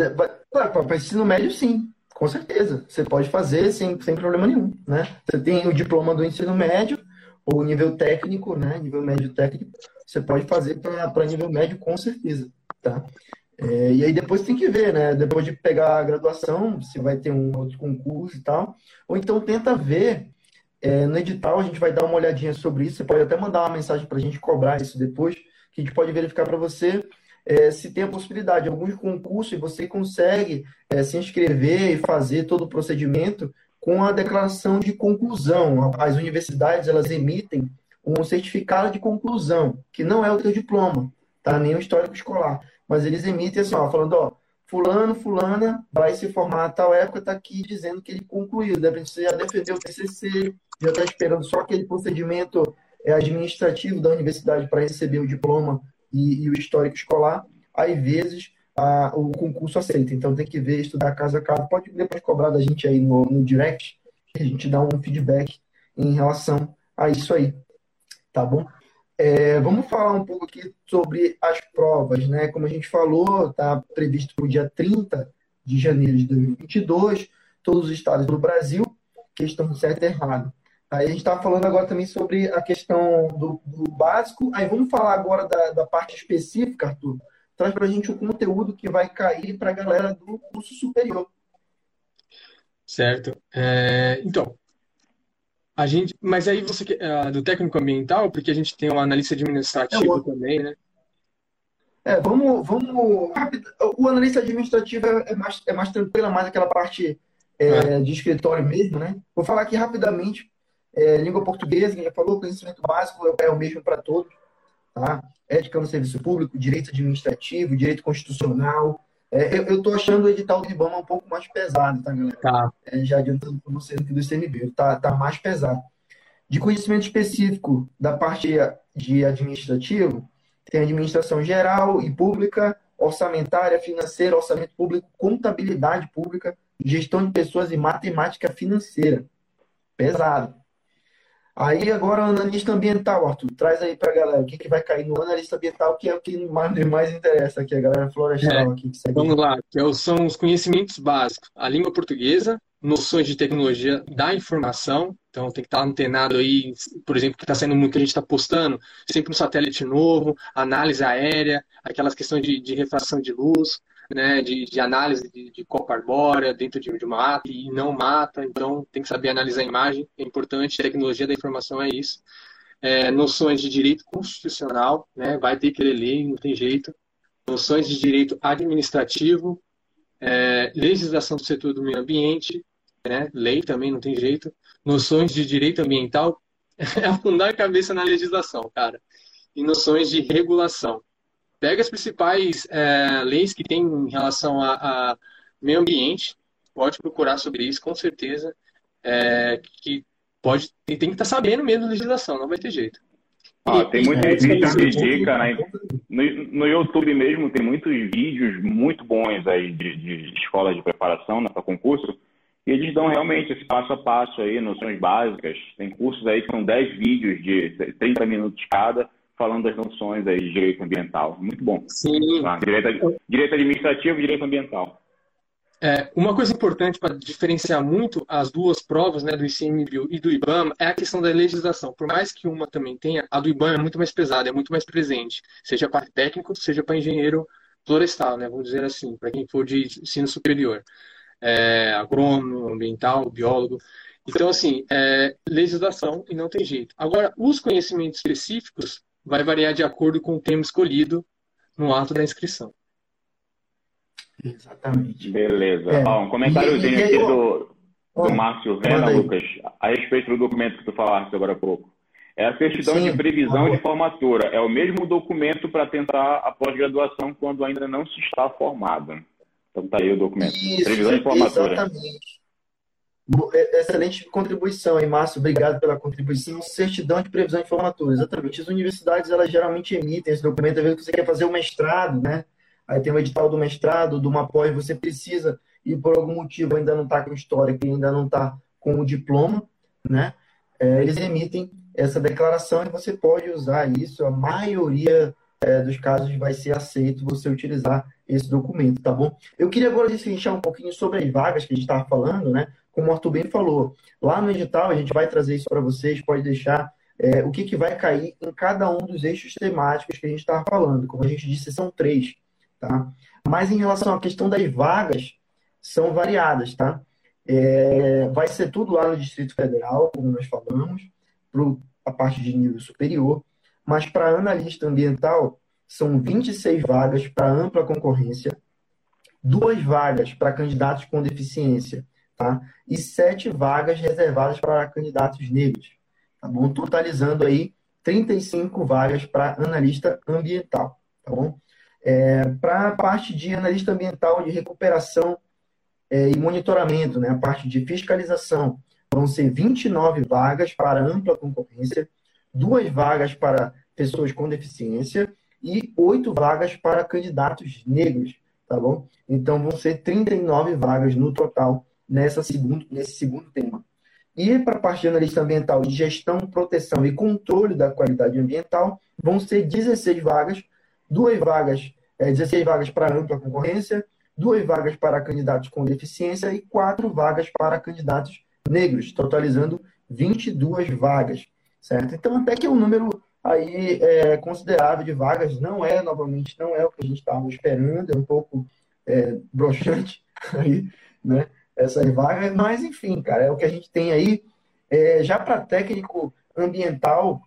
para ensino médio, sim, com certeza. Você pode fazer sem, sem problema nenhum, né? Você tem o diploma do ensino médio, ou nível técnico, né? Nível médio técnico, você pode fazer para nível médio com certeza, tá? É, e aí depois tem que ver, né? Depois de pegar a graduação, se vai ter um outro concurso e tal. Ou então tenta ver é, no edital, a gente vai dar uma olhadinha sobre isso. Você pode até mandar uma mensagem para a gente cobrar isso depois, que a gente pode verificar para você é, se tem a possibilidade. Alguns concursos você consegue é, se inscrever e fazer todo o procedimento com a declaração de conclusão. As universidades elas emitem um certificado de conclusão, que não é o teu diploma, tá? Nem o histórico escolar mas eles emitem assim, ó, falando, ó, fulano, fulana vai se formar a tal época, está aqui dizendo que ele concluiu, deve ser já defendeu o TCC, já está esperando só aquele procedimento é, administrativo da universidade para receber o diploma e, e, o histórico escolar, às vezes a, o concurso aceita. Então tem que ver, estudar caso a caso. Pode depois cobrar da gente aí no, no direct, a gente dá um feedback em relação a isso aí. Tá bom? É, vamos falar um pouco aqui sobre as provas, né? Como a gente falou, está previsto para o dia 30 de janeiro de 2022, todos os estados do Brasil, questão certo e errado. Aí a gente está falando agora também sobre a questão do, do básico. Aí vamos falar agora da, da parte específica, Arthur. Traz para a gente o conteúdo que vai cair para a galera do curso superior. Certo. É, então, a gente, mas aí você uh, do técnico ambiental, porque a gente tem um analista administrativo é, também, né? É, vamos, vamos. O analista administrativo é mais, é mais tranquilo, é mais aquela parte é, é. de escritório mesmo, né? Vou falar aqui rapidamente. É, língua portuguesa, já falou, conhecimento básico é o mesmo para todos, tá? Ética no serviço público, direito administrativo, direito constitucional, é, eu, estou achando o edital do IBAMA um pouco mais pesado, tá, galera? Tá. É, já adiantando para você do ICMB, tá, tá mais pesado. De conhecimento específico da parte de administrativo, tem administração geral e pública, orçamentária, financeira, orçamento público, contabilidade pública, gestão de pessoas e matemática financeira. Pesado. Aí agora o analista ambiental, Arthur, traz aí pra galera o que, que vai cair no analista ambiental, que é o que mais, mais interessa aqui, a galera florestal é, aqui. Que segue. Vamos lá, que é são os conhecimentos básicos, a língua portuguesa, noções de tecnologia da informação, então tem que estar antenado aí, por exemplo, que está sendo muito que a gente está postando, sempre um satélite novo, análise aérea, aquelas questões de, de refração de luz, né, de, de análise de, de copa arbórea dentro de, de uma mata e não mata, então tem que saber analisar a imagem, é importante, tecnologia da informação é isso. É, noções de direito constitucional, né, vai ter que ler lei, não tem jeito. Noções de direito administrativo, é, legislação do setor do meio ambiente, né, lei também não tem jeito. Noções de direito ambiental, é afundar a cabeça na legislação, cara. E noções de regulação pega as principais é, leis que tem em relação a, a, meio ambiente, pode procurar sobre isso, com certeza, é, que pode tem, tem que estar tá sabendo mesmo legislação, não vai ter jeito. Ah, tem muita dica, né? No, no, YouTube mesmo tem muitos vídeos muito bons aí de, de escola de preparação né, para concurso. E eles dão realmente esse passo a passo aí, noções básicas. Tem cursos aí que são 10 vídeos de 30 minutos cada, falando das noções aí de direito ambiental. Muito bom. Sim. Tá? Direito, direito administrativo e direito ambiental. É, uma coisa importante para diferenciar muito as duas provas, né, do ICMBio e do IBAMA, é a questão da legislação. Por mais que uma também tenha, a do IBAMA é muito mais pesada, é muito mais presente, seja para técnico, seja para engenheiro florestal, né, vamos dizer assim, para quem for de ensino superior, é, agrônomo, ambiental, biólogo. Então, assim, é legislação e não tem jeito. Agora, os conhecimentos específicos vai variar de acordo com o tema escolhido no ato da inscrição. Exatamente. Beleza. É. Ó, um comentáriozinho aqui do, do Márcio Rena, Lucas, a respeito do documento que tu falaste agora há pouco. É a certidão Sim, de previsão de formatura. É o mesmo documento para tentar a pós-graduação quando ainda não se está formado. Então tá aí o documento. Isso, previsão de formatura. Exatamente. É, excelente contribuição aí, Márcio. Obrigado pela contribuição. Certidão de previsão de formatura. Exatamente. As universidades, elas geralmente emitem esse documento, às vezes você quer fazer o mestrado, né? aí tem o edital do mestrado, de uma pós, você precisa e por algum motivo ainda não está com histórico ainda não está com o diploma, né? É, eles emitem essa declaração e você pode usar isso. A maioria é, dos casos vai ser aceito você utilizar esse documento, tá bom? Eu queria agora destrinchar um pouquinho sobre as vagas que a gente estava falando, né? Como o Arthur bem falou, lá no edital a gente vai trazer isso para vocês, pode deixar é, o que, que vai cair em cada um dos eixos temáticos que a gente estava falando. Como a gente disse, são três. Tá? Mas em relação à questão das vagas, são variadas, tá? É, vai ser tudo lá no Distrito Federal, como nós falamos, para a parte de nível superior, mas para analista ambiental são 26 vagas para ampla concorrência, duas vagas para candidatos com deficiência, tá? E sete vagas reservadas para candidatos negros, tá bom? Totalizando aí 35 vagas para analista ambiental, tá bom? É, Para a parte de analista ambiental de recuperação é, e monitoramento, né, a parte de fiscalização, vão ser 29 vagas para ampla concorrência, duas vagas para pessoas com deficiência e oito vagas para candidatos negros, tá bom? Então vão ser 39 vagas no total nessa segundo, nesse segundo tema. E para a parte de analista ambiental de gestão, proteção e controle da qualidade ambiental, vão ser 16 vagas duas vagas, é, 16 vagas para ampla concorrência, duas vagas para candidatos com deficiência e quatro vagas para candidatos negros, totalizando 22 vagas, certo? Então, até que é um número aí é, considerável de vagas, não é, novamente, não é o que a gente estava esperando, é um pouco é, broxante aí, né? Essas vagas, mas enfim, cara, é o que a gente tem aí. É, já para técnico ambiental,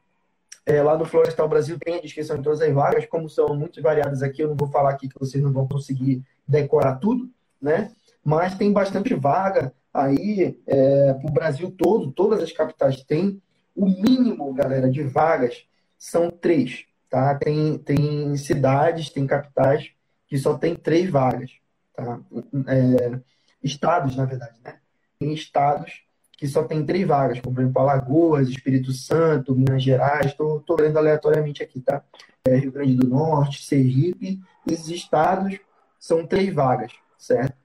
é, lá no Florestal Brasil tem a descrição de todas as vagas, como são muito variadas aqui, eu não vou falar aqui que vocês não vão conseguir decorar tudo, né? Mas tem bastante vaga aí é, para o Brasil todo, todas as capitais têm. O mínimo, galera, de vagas são três, tá? Tem, tem cidades, tem capitais que só tem três vagas, tá? É, estados, na verdade, né? Tem estados que só tem três vagas, como por exemplo Alagoas, Espírito Santo, Minas Gerais, estou lendo aleatoriamente aqui, tá? É, Rio Grande do Norte, Sergipe, esses estados são três vagas, certo?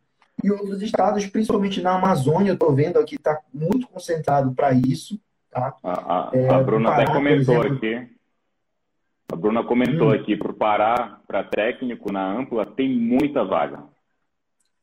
E outros estados, principalmente na Amazônia, eu estou vendo aqui, está muito concentrado para isso, tá? A, a, é, a Bruna Pará, até comentou exemplo, aqui, a Bruna comentou hum, aqui, para o Pará, para técnico na Ampla, tem muita vaga.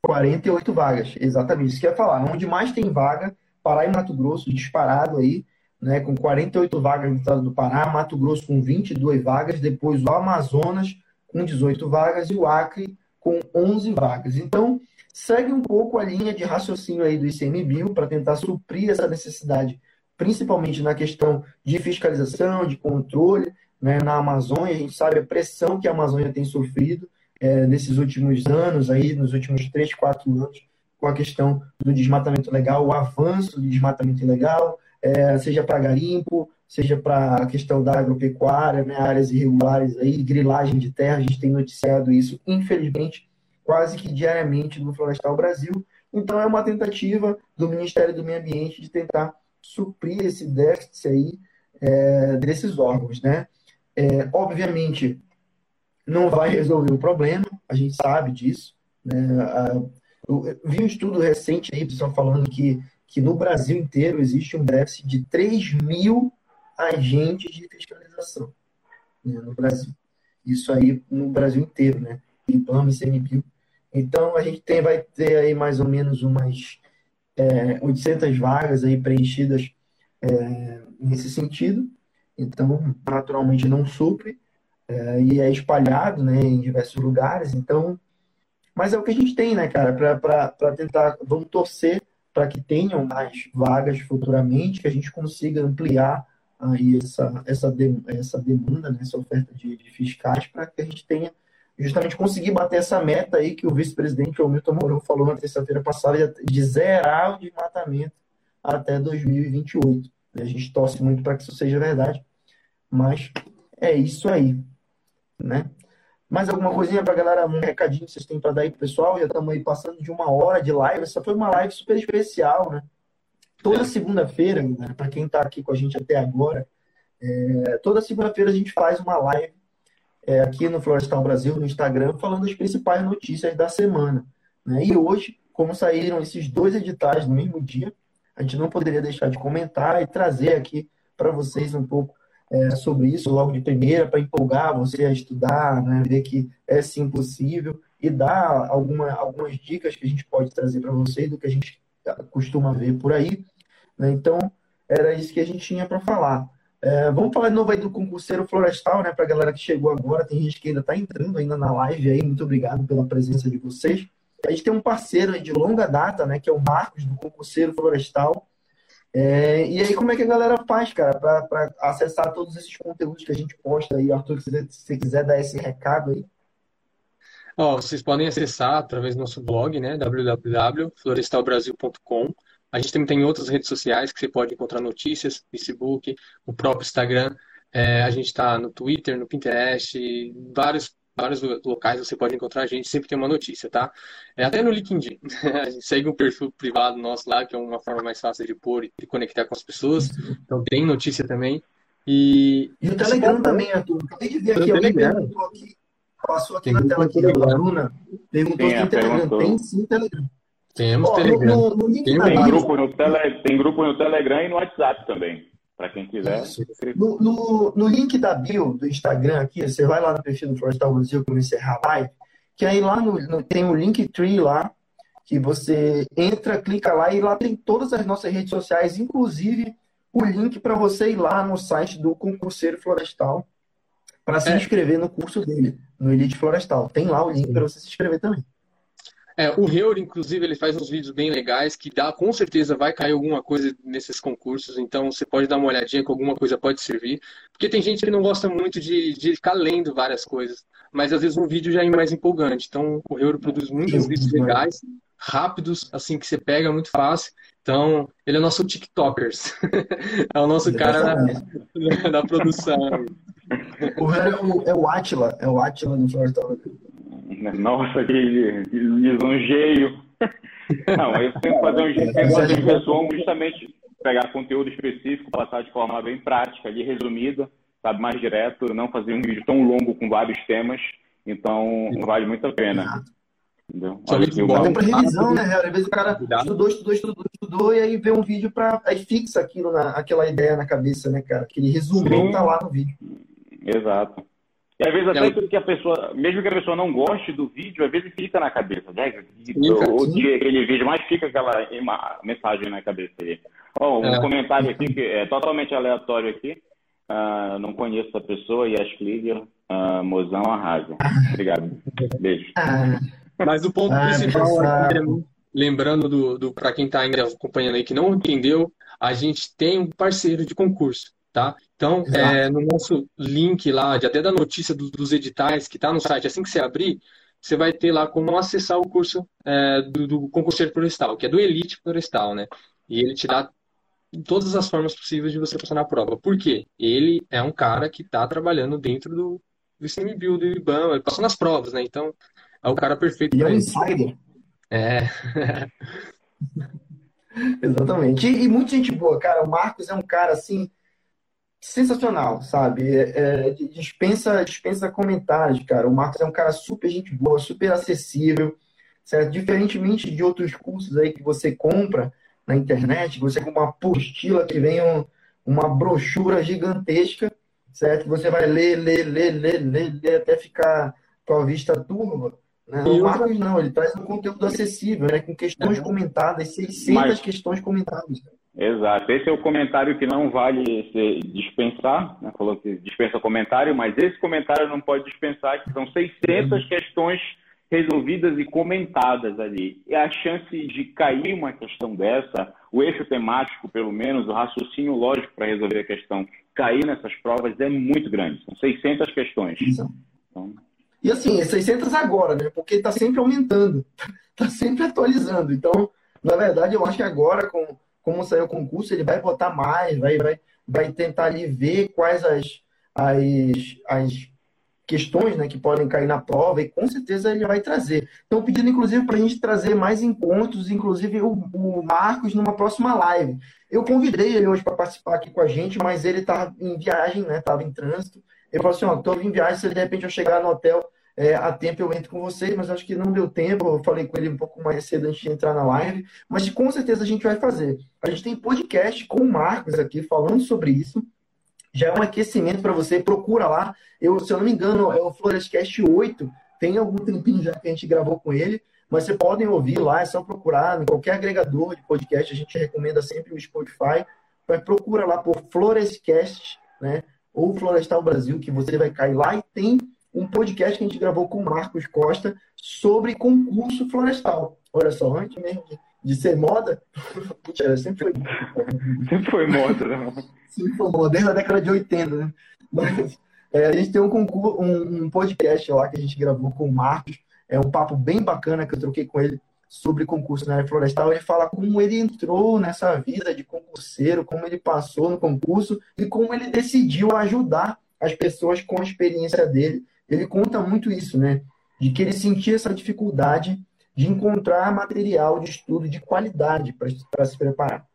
48 vagas, exatamente, isso que eu ia falar. Onde mais tem vaga Pará e Mato Grosso disparado aí, né, com 48 vagas no estado do Pará, Mato Grosso com 22 vagas, depois o Amazonas com 18 vagas e o Acre com 11 vagas. Então, segue um pouco a linha de raciocínio aí do ICMBio para tentar suprir essa necessidade, principalmente na questão de fiscalização, de controle, né, na Amazônia, a gente sabe a pressão que a Amazônia tem sofrido é, nesses últimos anos, aí, nos últimos 3, 4 anos, com a questão do desmatamento legal, o avanço do desmatamento ilegal, é, seja para garimpo, seja para a questão da agropecuária, né, áreas irregulares aí, grilagem de terra, a gente tem noticiado isso, infelizmente, quase que diariamente no Florestal Brasil. Então é uma tentativa do Ministério do Meio Ambiente de tentar suprir esse déficit aí é, desses órgãos, né? É, obviamente não vai resolver o problema, a gente sabe disso, né? Eu vi um estudo recente aí, pessoal, falando que, que no Brasil inteiro existe um déficit de 3 mil agentes de fiscalização né, no Brasil. Isso aí no Brasil inteiro, né? IBAMA e CNBio. Então, a gente tem, vai ter aí mais ou menos umas é, 800 vagas aí preenchidas é, nesse sentido. Então, naturalmente não supre é, e é espalhado né, em diversos lugares. Então, mas é o que a gente tem, né, cara, para tentar, vamos torcer para que tenham mais vagas futuramente, que a gente consiga ampliar aí essa, essa, essa demanda, né, essa oferta de, de fiscais, para que a gente tenha justamente conseguir bater essa meta aí que o vice-presidente Milton Mourão falou na terça-feira passada de zerar o desmatamento até 2028. A gente torce muito para que isso seja verdade, mas é isso aí, né? Mais alguma coisinha para a galera, um recadinho que vocês têm para dar aí pro pessoal? Já estamos aí passando de uma hora de live. Essa foi uma live super especial, né? Toda segunda-feira, para quem está aqui com a gente até agora, é, toda segunda-feira a gente faz uma live é, aqui no Florestal Brasil, no Instagram, falando as principais notícias da semana. Né? E hoje, como saíram esses dois editais no mesmo dia, a gente não poderia deixar de comentar e trazer aqui para vocês um pouco é, sobre isso logo de primeira, para empolgar você a estudar, né? ver que é sim possível e dar alguma, algumas dicas que a gente pode trazer para vocês do que a gente costuma ver por aí. Né? Então, era isso que a gente tinha para falar. É, vamos falar de novo aí do concurseiro florestal, né? Para a galera que chegou agora, tem gente que ainda está entrando ainda na live aí. Muito obrigado pela presença de vocês. A gente tem um parceiro de longa data, né? Que é o Marcos, do concurseiro florestal. É, e aí, como é que a galera faz, cara, para acessar todos esses conteúdos que a gente posta aí? Arthur, se você quiser dar esse recado aí. Oh, vocês podem acessar através do nosso blog, né? www.florestalbrasil.com a gente também tem outras redes sociais que você pode encontrar notícias, Facebook, o próprio Instagram. É, a gente está no Twitter, no Pinterest, vários vários locais você pode encontrar a gente, sempre tem uma notícia, tá? É, até no LinkedIn. a gente segue um perfil privado nosso lá, que é uma forma mais fácil de pôr e de conectar com as pessoas. Então tem notícia também. E, e o Telegram também, Arthur. Acabei de ver aqui, alguém perguntou aqui, passou aqui tem na tela aqui, a Bruna perguntou se tem Telegram. Tem sim Telegram. Temos oh, Telegram. No, no tem, tem, grupo no tele, tem grupo no Telegram e no WhatsApp também. Para quem quiser. No, no, no, link da bio do Instagram aqui, você vai lá no perfil do Florestal Brasil eu encerrar a live, que aí lá no, no, tem o Linktree lá, que você entra, clica lá e lá tem todas as nossas redes sociais, inclusive o link para você ir lá no site do concurseiro florestal para se é. inscrever no curso dele, no Elite Florestal. Tem lá o link para você se inscrever também. É, o Reur, inclusive, ele faz uns vídeos bem legais que dá, com certeza vai cair alguma coisa nesses concursos, então você pode dar uma olhadinha que alguma coisa pode servir. Porque tem gente que não gosta muito de, de ficar lendo várias coisas, mas às vezes um vídeo já é mais empolgante. Então o Reur produz muitos vídeos legais, rápidos, assim que você pega muito fácil. Então, ele é nosso TikTokers. é o nosso cara da, da produção. O Reur é o, é o Atila, é o Atila no Floresta nossa, que, lisonjeio. Não, eu tento fazer um, fazer um resumo justamente pegar conteúdo específico, passar de forma bem prática, ali resumida, sabe, mais direto, não fazer um vídeo tão longo com vários temas. Então, vale muito a pena. Entendeu? Olha, que bom pra revisão, né? Às vezes o cara estudou, estudou, estudou, estudou, e aí vê um vídeo para aí fixa aquilo na, aquela ideia na cabeça, né, cara? Aquele resumão tá lá no vídeo. Exato. E às vezes até é. que a pessoa, mesmo que a pessoa não goste do vídeo, às vezes fica na cabeça, né? Ou aquele vídeo, mas fica aquela mensagem na cabeça aí. Oh, um é. comentário aqui que é totalmente aleatório aqui. Uh, não conheço a pessoa, Yas Klieger, uh, mozão arrasa. Obrigado. Beijo. Ah. Mas o ponto ah, principal, é, lembrando do, do para quem está ainda acompanhando aí que não entendeu, a gente tem um parceiro de concurso tá? Então, é, no nosso link lá, de, até da notícia do, dos editais que está no site, assim que você abrir, você vai ter lá como acessar o curso é, do, do concurseiro florestal, que é do Elite Florestal, né? E ele te dá todas as formas possíveis de você passar na prova. Por quê? Ele é um cara que está trabalhando dentro do, do ICMBio, do IBAN, ele passou nas provas, né? Então, é o cara perfeito. E é um insider. É. Exatamente. E, e muita gente boa, cara. O Marcos é um cara assim sensacional, sabe? É, é dispensa, dispensa comentários, cara. O Marcos é um cara super gente boa, super acessível, certo? Diferentemente de outros cursos aí que você compra na internet, você com uma apostila que vem um, uma brochura gigantesca, certo? Você vai ler, ler, ler, ler, ler, ler até ficar com a vista turva, Né? O Marcos não, ele traz um conteúdo acessível, né? com questões é. comentadas, 600 Mas... questões comentadas. Exato. Esse é o comentário que não vale dispensar, né? falou que dispensa comentário, mas esse comentário não pode dispensar, que são 600 uhum. questões resolvidas e comentadas ali. E a chance de cair uma questão dessa, o eixo temático, pelo menos, o raciocínio lógico para resolver a questão, cair nessas provas é muito grande. São 600 questões. Então... E assim, 600 agora, né? Porque está sempre aumentando, está sempre atualizando. Então, na verdade, eu acho que agora, com, como saiu o concurso, ele vai botar mais, vai, vai, vai tentar ali ver quais as, as, as questões né, que podem cair na prova e com certeza ele vai trazer. Então, pedindo inclusive para a gente trazer mais encontros, inclusive o, o, Marcos numa próxima live. Eu convidei ele hoje para participar aqui com a gente, mas ele estava em viagem, né? Estava em trânsito. Ele falou assim: ó, estou em viagem, se de repente eu chegar no hotel é, a tempo eu entro com vocês, mas acho que não deu tempo. Eu falei com ele um pouco mais cedo antes de entrar na live, mas com certeza a gente vai fazer. A gente tem podcast com o Marcos aqui falando sobre isso já é um aquecimento para você. Procura lá. Eu, se eu não me engano, é o Florescast 8. Tem algum tempinho já que a gente gravou com ele. Mas vocês podem ouvir lá, é só procurar em qualquer agregador de podcast. A gente recomenda sempre o Spotify. Mas procura lá por Florescast, né? Ou Florestal Brasil, que você vai cair lá e tem um podcast que a gente gravou com o Marcos Costa sobre concurso florestal. Olha só, antes mesmo de, ser moda, sempre foi. sempre foi moda, né? se formou desde a década de 80, né? Mas é, a gente tem um, concurso, um, um, podcast lá que a gente gravou com o Marcos. É um papo bem bacana que eu troquei com ele sobre concurso na área florestal. Ele fala como ele entrou nessa vida de concurseiro, como ele passou no concurso e como ele decidiu ajudar as pessoas com a experiência dele. Ele conta muito isso, né? De que ele sentia essa dificuldade de encontrar material de estudo de qualidade para se preparar.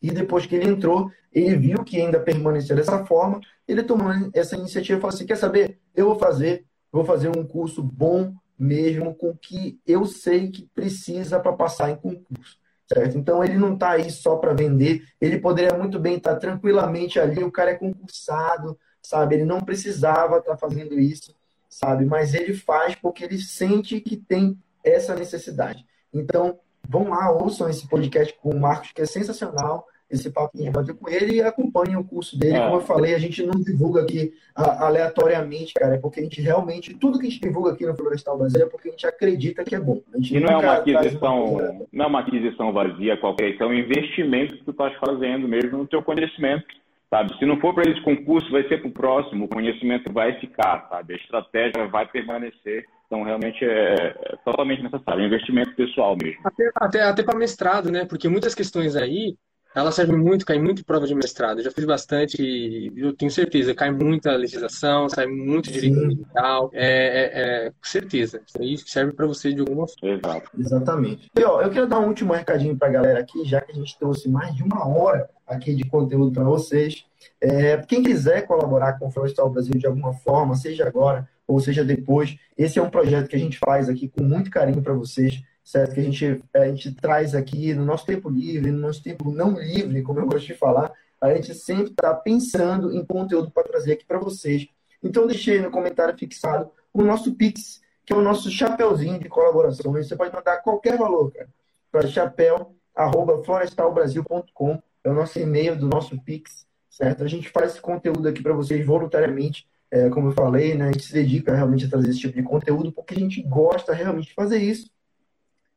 E depois que ele entrou, ele viu que ainda permaneceu dessa forma, ele tomou essa iniciativa e falou assim: quer saber? Eu vou fazer, vou fazer um curso bom mesmo, com que eu sei que precisa para passar em concurso. Certo? Então ele não está aí só para vender, ele poderia muito bem estar tá tranquilamente ali, o cara é concursado, sabe? Ele não precisava estar tá fazendo isso, sabe? Mas ele faz porque ele sente que tem essa necessidade. Então, vão lá, ouçam esse podcast com o Marcos, que é sensacional, esse papo que a gente bateu com ele e acompanhem o curso dele. É. Como eu falei, a gente não divulga aqui aleatoriamente, cara, é porque a gente realmente, tudo que a gente divulga aqui no Florestal Brasil é porque a gente acredita que é bom. e não é uma aquisição, uma não é uma aquisição vazia qualquer, é um investimento que tu estás fazendo mesmo no teu conhecimento. Sabe? Se não for para esse concurso, vai ser para o próximo, o conhecimento vai ficar, sabe? A estratégia vai permanecer. Então, realmente é, é totalmente necessário, é investimento pessoal mesmo. Até, até, até para mestrado, né? Porque muitas questões aí, ela serve muito, cai muito em prova de mestrado. Eu já fiz bastante e eu tenho certeza, cai muita legislação, sai muito direito ambiental. É, é, é, certeza. Isso aí serve para você de alguma forma. Exato. Exatamente. E, ó, eu quero dar um último recadinho para a galera aqui, já que a gente trouxe mais de uma hora aqui de conteúdo para vocês. É, quem quiser colaborar com o Florestal Brasil de alguma forma, seja agora ou seja depois, esse é um projeto que a gente faz aqui com muito carinho para vocês, certo? Que a gente, a gente traz aqui no nosso tempo livre, no nosso tempo não livre, como eu gosto de falar, a gente sempre está pensando em conteúdo para trazer aqui para vocês. Então, deixei no comentário fixado o nosso Pix, que é o nosso chapeuzinho de colaborações. Você pode mandar qualquer valor, cara, para chapéu.florestalbrasil.com. É o nosso e-mail do nosso Pix, certo? A gente faz esse conteúdo aqui para vocês voluntariamente é, como eu falei, né, a gente se dedica realmente a trazer esse tipo de conteúdo porque a gente gosta realmente de fazer isso.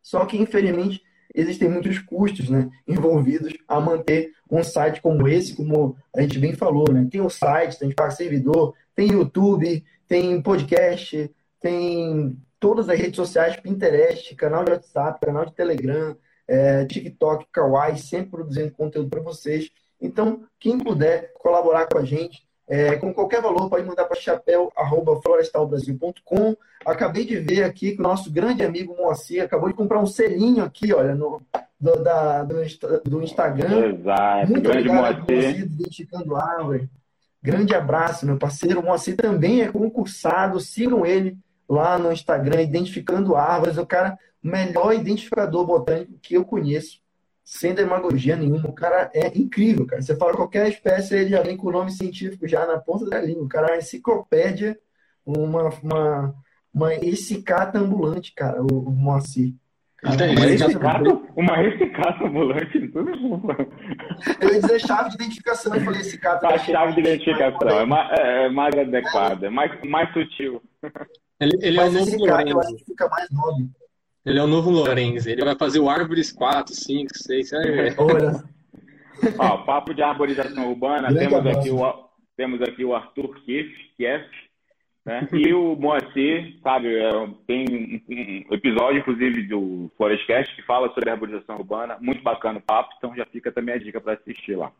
Só que, infelizmente, existem muitos custos né, envolvidos a manter um site como esse, como a gente bem falou. Né? Tem o site, tem para servidor, tem YouTube, tem podcast, tem todas as redes sociais, Pinterest, canal de WhatsApp, canal de Telegram, é, TikTok, Kawaii, sempre produzindo conteúdo para vocês. Então, quem puder colaborar com a gente, é, com qualquer valor, pode mandar para chapéu.florestalbrasil.com. Acabei de ver aqui que o nosso grande amigo Moacir acabou de comprar um selinho aqui, olha, no, do, da, do, do Instagram. Exato, Muito grande obrigado, Moacir. Moacir, identificando árvore. Grande abraço, meu parceiro. O Moacir também é concursado. Sigam ele lá no Instagram, identificando árvores. O cara, melhor identificador botânico que eu conheço sem demagogia nenhuma. O cara é incrível, cara. Você fala qualquer espécie, ele já vem com o nome científico já na ponta da língua. O cara é uma enciclopédia, uma, uma, Mas esse cata ambulante, cara, o, o Moacir. Cara, uma, recicata, uma recicata ambulante, tudo Eu ia dizer chave de identificação, eu falei esse cata. A chave de identificação é mais, é, é mais adequada, é mais, mais sutil. Ele, ele é o novo Lorenzo. Fica mais nobre. Ele é o novo Lorenzo. Ele vai fazer o Árvores 4, 5, 6. Olha. Ó, papo de arborização urbana, temos aqui, o, temos aqui o Arthur Kiff, Kief, né? E o Moacir, sabe, é, tem um episódio, inclusive, do Forestcast que fala sobre arborização urbana. Muito bacana o papo, então já fica também a dica para assistir lá.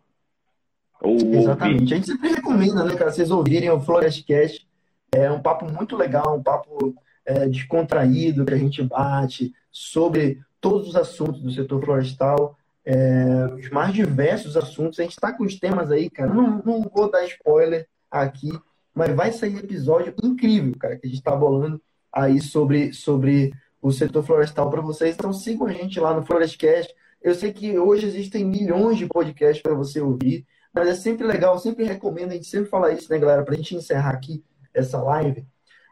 Ou Exatamente. Ouvir. A gente sempre recomenda, né, cara, vocês ouvirem o Florestcast. É um papo muito legal, um papo é, descontraído que a gente bate sobre todos os assuntos do setor florestal, é, os mais diversos assuntos. A gente está com os temas aí, cara. Não, não vou dar spoiler aqui, mas vai sair episódio incrível, cara, que a gente está bolando aí sobre, sobre o setor florestal para vocês. Então sigam a gente lá no Florestcast. Eu sei que hoje existem milhões de podcasts para você ouvir, mas é sempre legal, sempre recomendo, a gente sempre fala isso, né, galera, para a gente encerrar aqui essa live.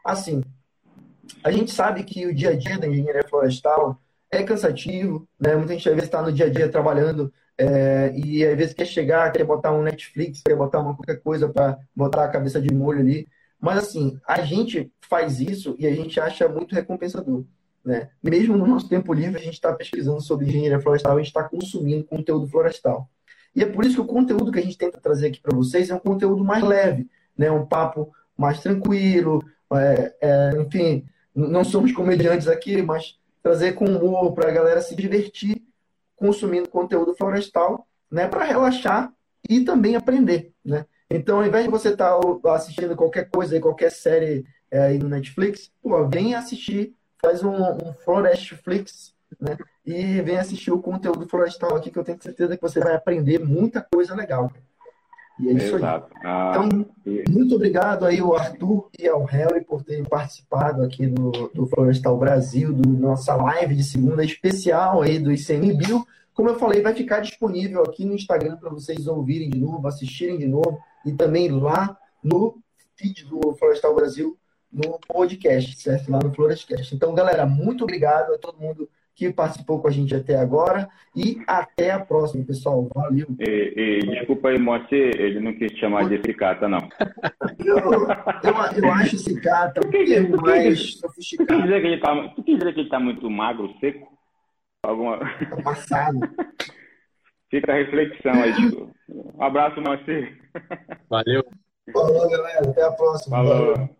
Assim, a gente sabe que o dia a dia da engenharia florestal é cansativo, né? Muita gente às vezes está no dia a dia trabalhando é, e às vezes quer chegar, quer botar um Netflix, quer botar uma qualquer coisa para botar a cabeça de molho ali. Mas assim, a gente faz isso e a gente acha muito recompensador. Né? Mesmo no nosso tempo livre, a gente está pesquisando sobre engenharia florestal, a gente está consumindo conteúdo florestal. E é por isso que o conteúdo que a gente tenta trazer aqui para vocês é um conteúdo mais leve, né? um papo mais tranquilo, é, é, enfim, não somos comediantes aqui, mas trazer com humor para a galera se divertir consumindo conteúdo florestal, né, para relaxar e também aprender, né? Então, ao invés de você estar tá assistindo qualquer coisa, qualquer série é, aí no Netflix, pô, vem assistir, faz um, um Florestflix, né? E vem assistir o conteúdo florestal aqui, que eu tenho certeza que você vai aprender muita coisa legal. E é isso Exato. aí. Ah, então, e... muito obrigado aí ao Arthur e ao Harry por terem participado aqui do, do Florestal Brasil, do nossa live de segunda especial aí do ICMBio. Como eu falei, vai ficar disponível aqui no Instagram para vocês ouvirem de novo, assistirem de novo e também lá no feed do Florestal Brasil no podcast, certo? Lá no Florescast. Então, galera, muito obrigado a todo mundo que participou com a gente até agora. E até a próxima, pessoal. Valeu. E, e, desculpa aí, Moacir, ele não quis chamar de cicata, não. Eu, eu, eu acho cicata um termo mais sofisticado. Tu quis dizer que ele está tá muito magro, seco? Alguma... Tá passado. Fica a reflexão aí. Tipo. Um abraço, Moacir. Valeu. Falou, galera. Até a próxima. Falou. Valeu.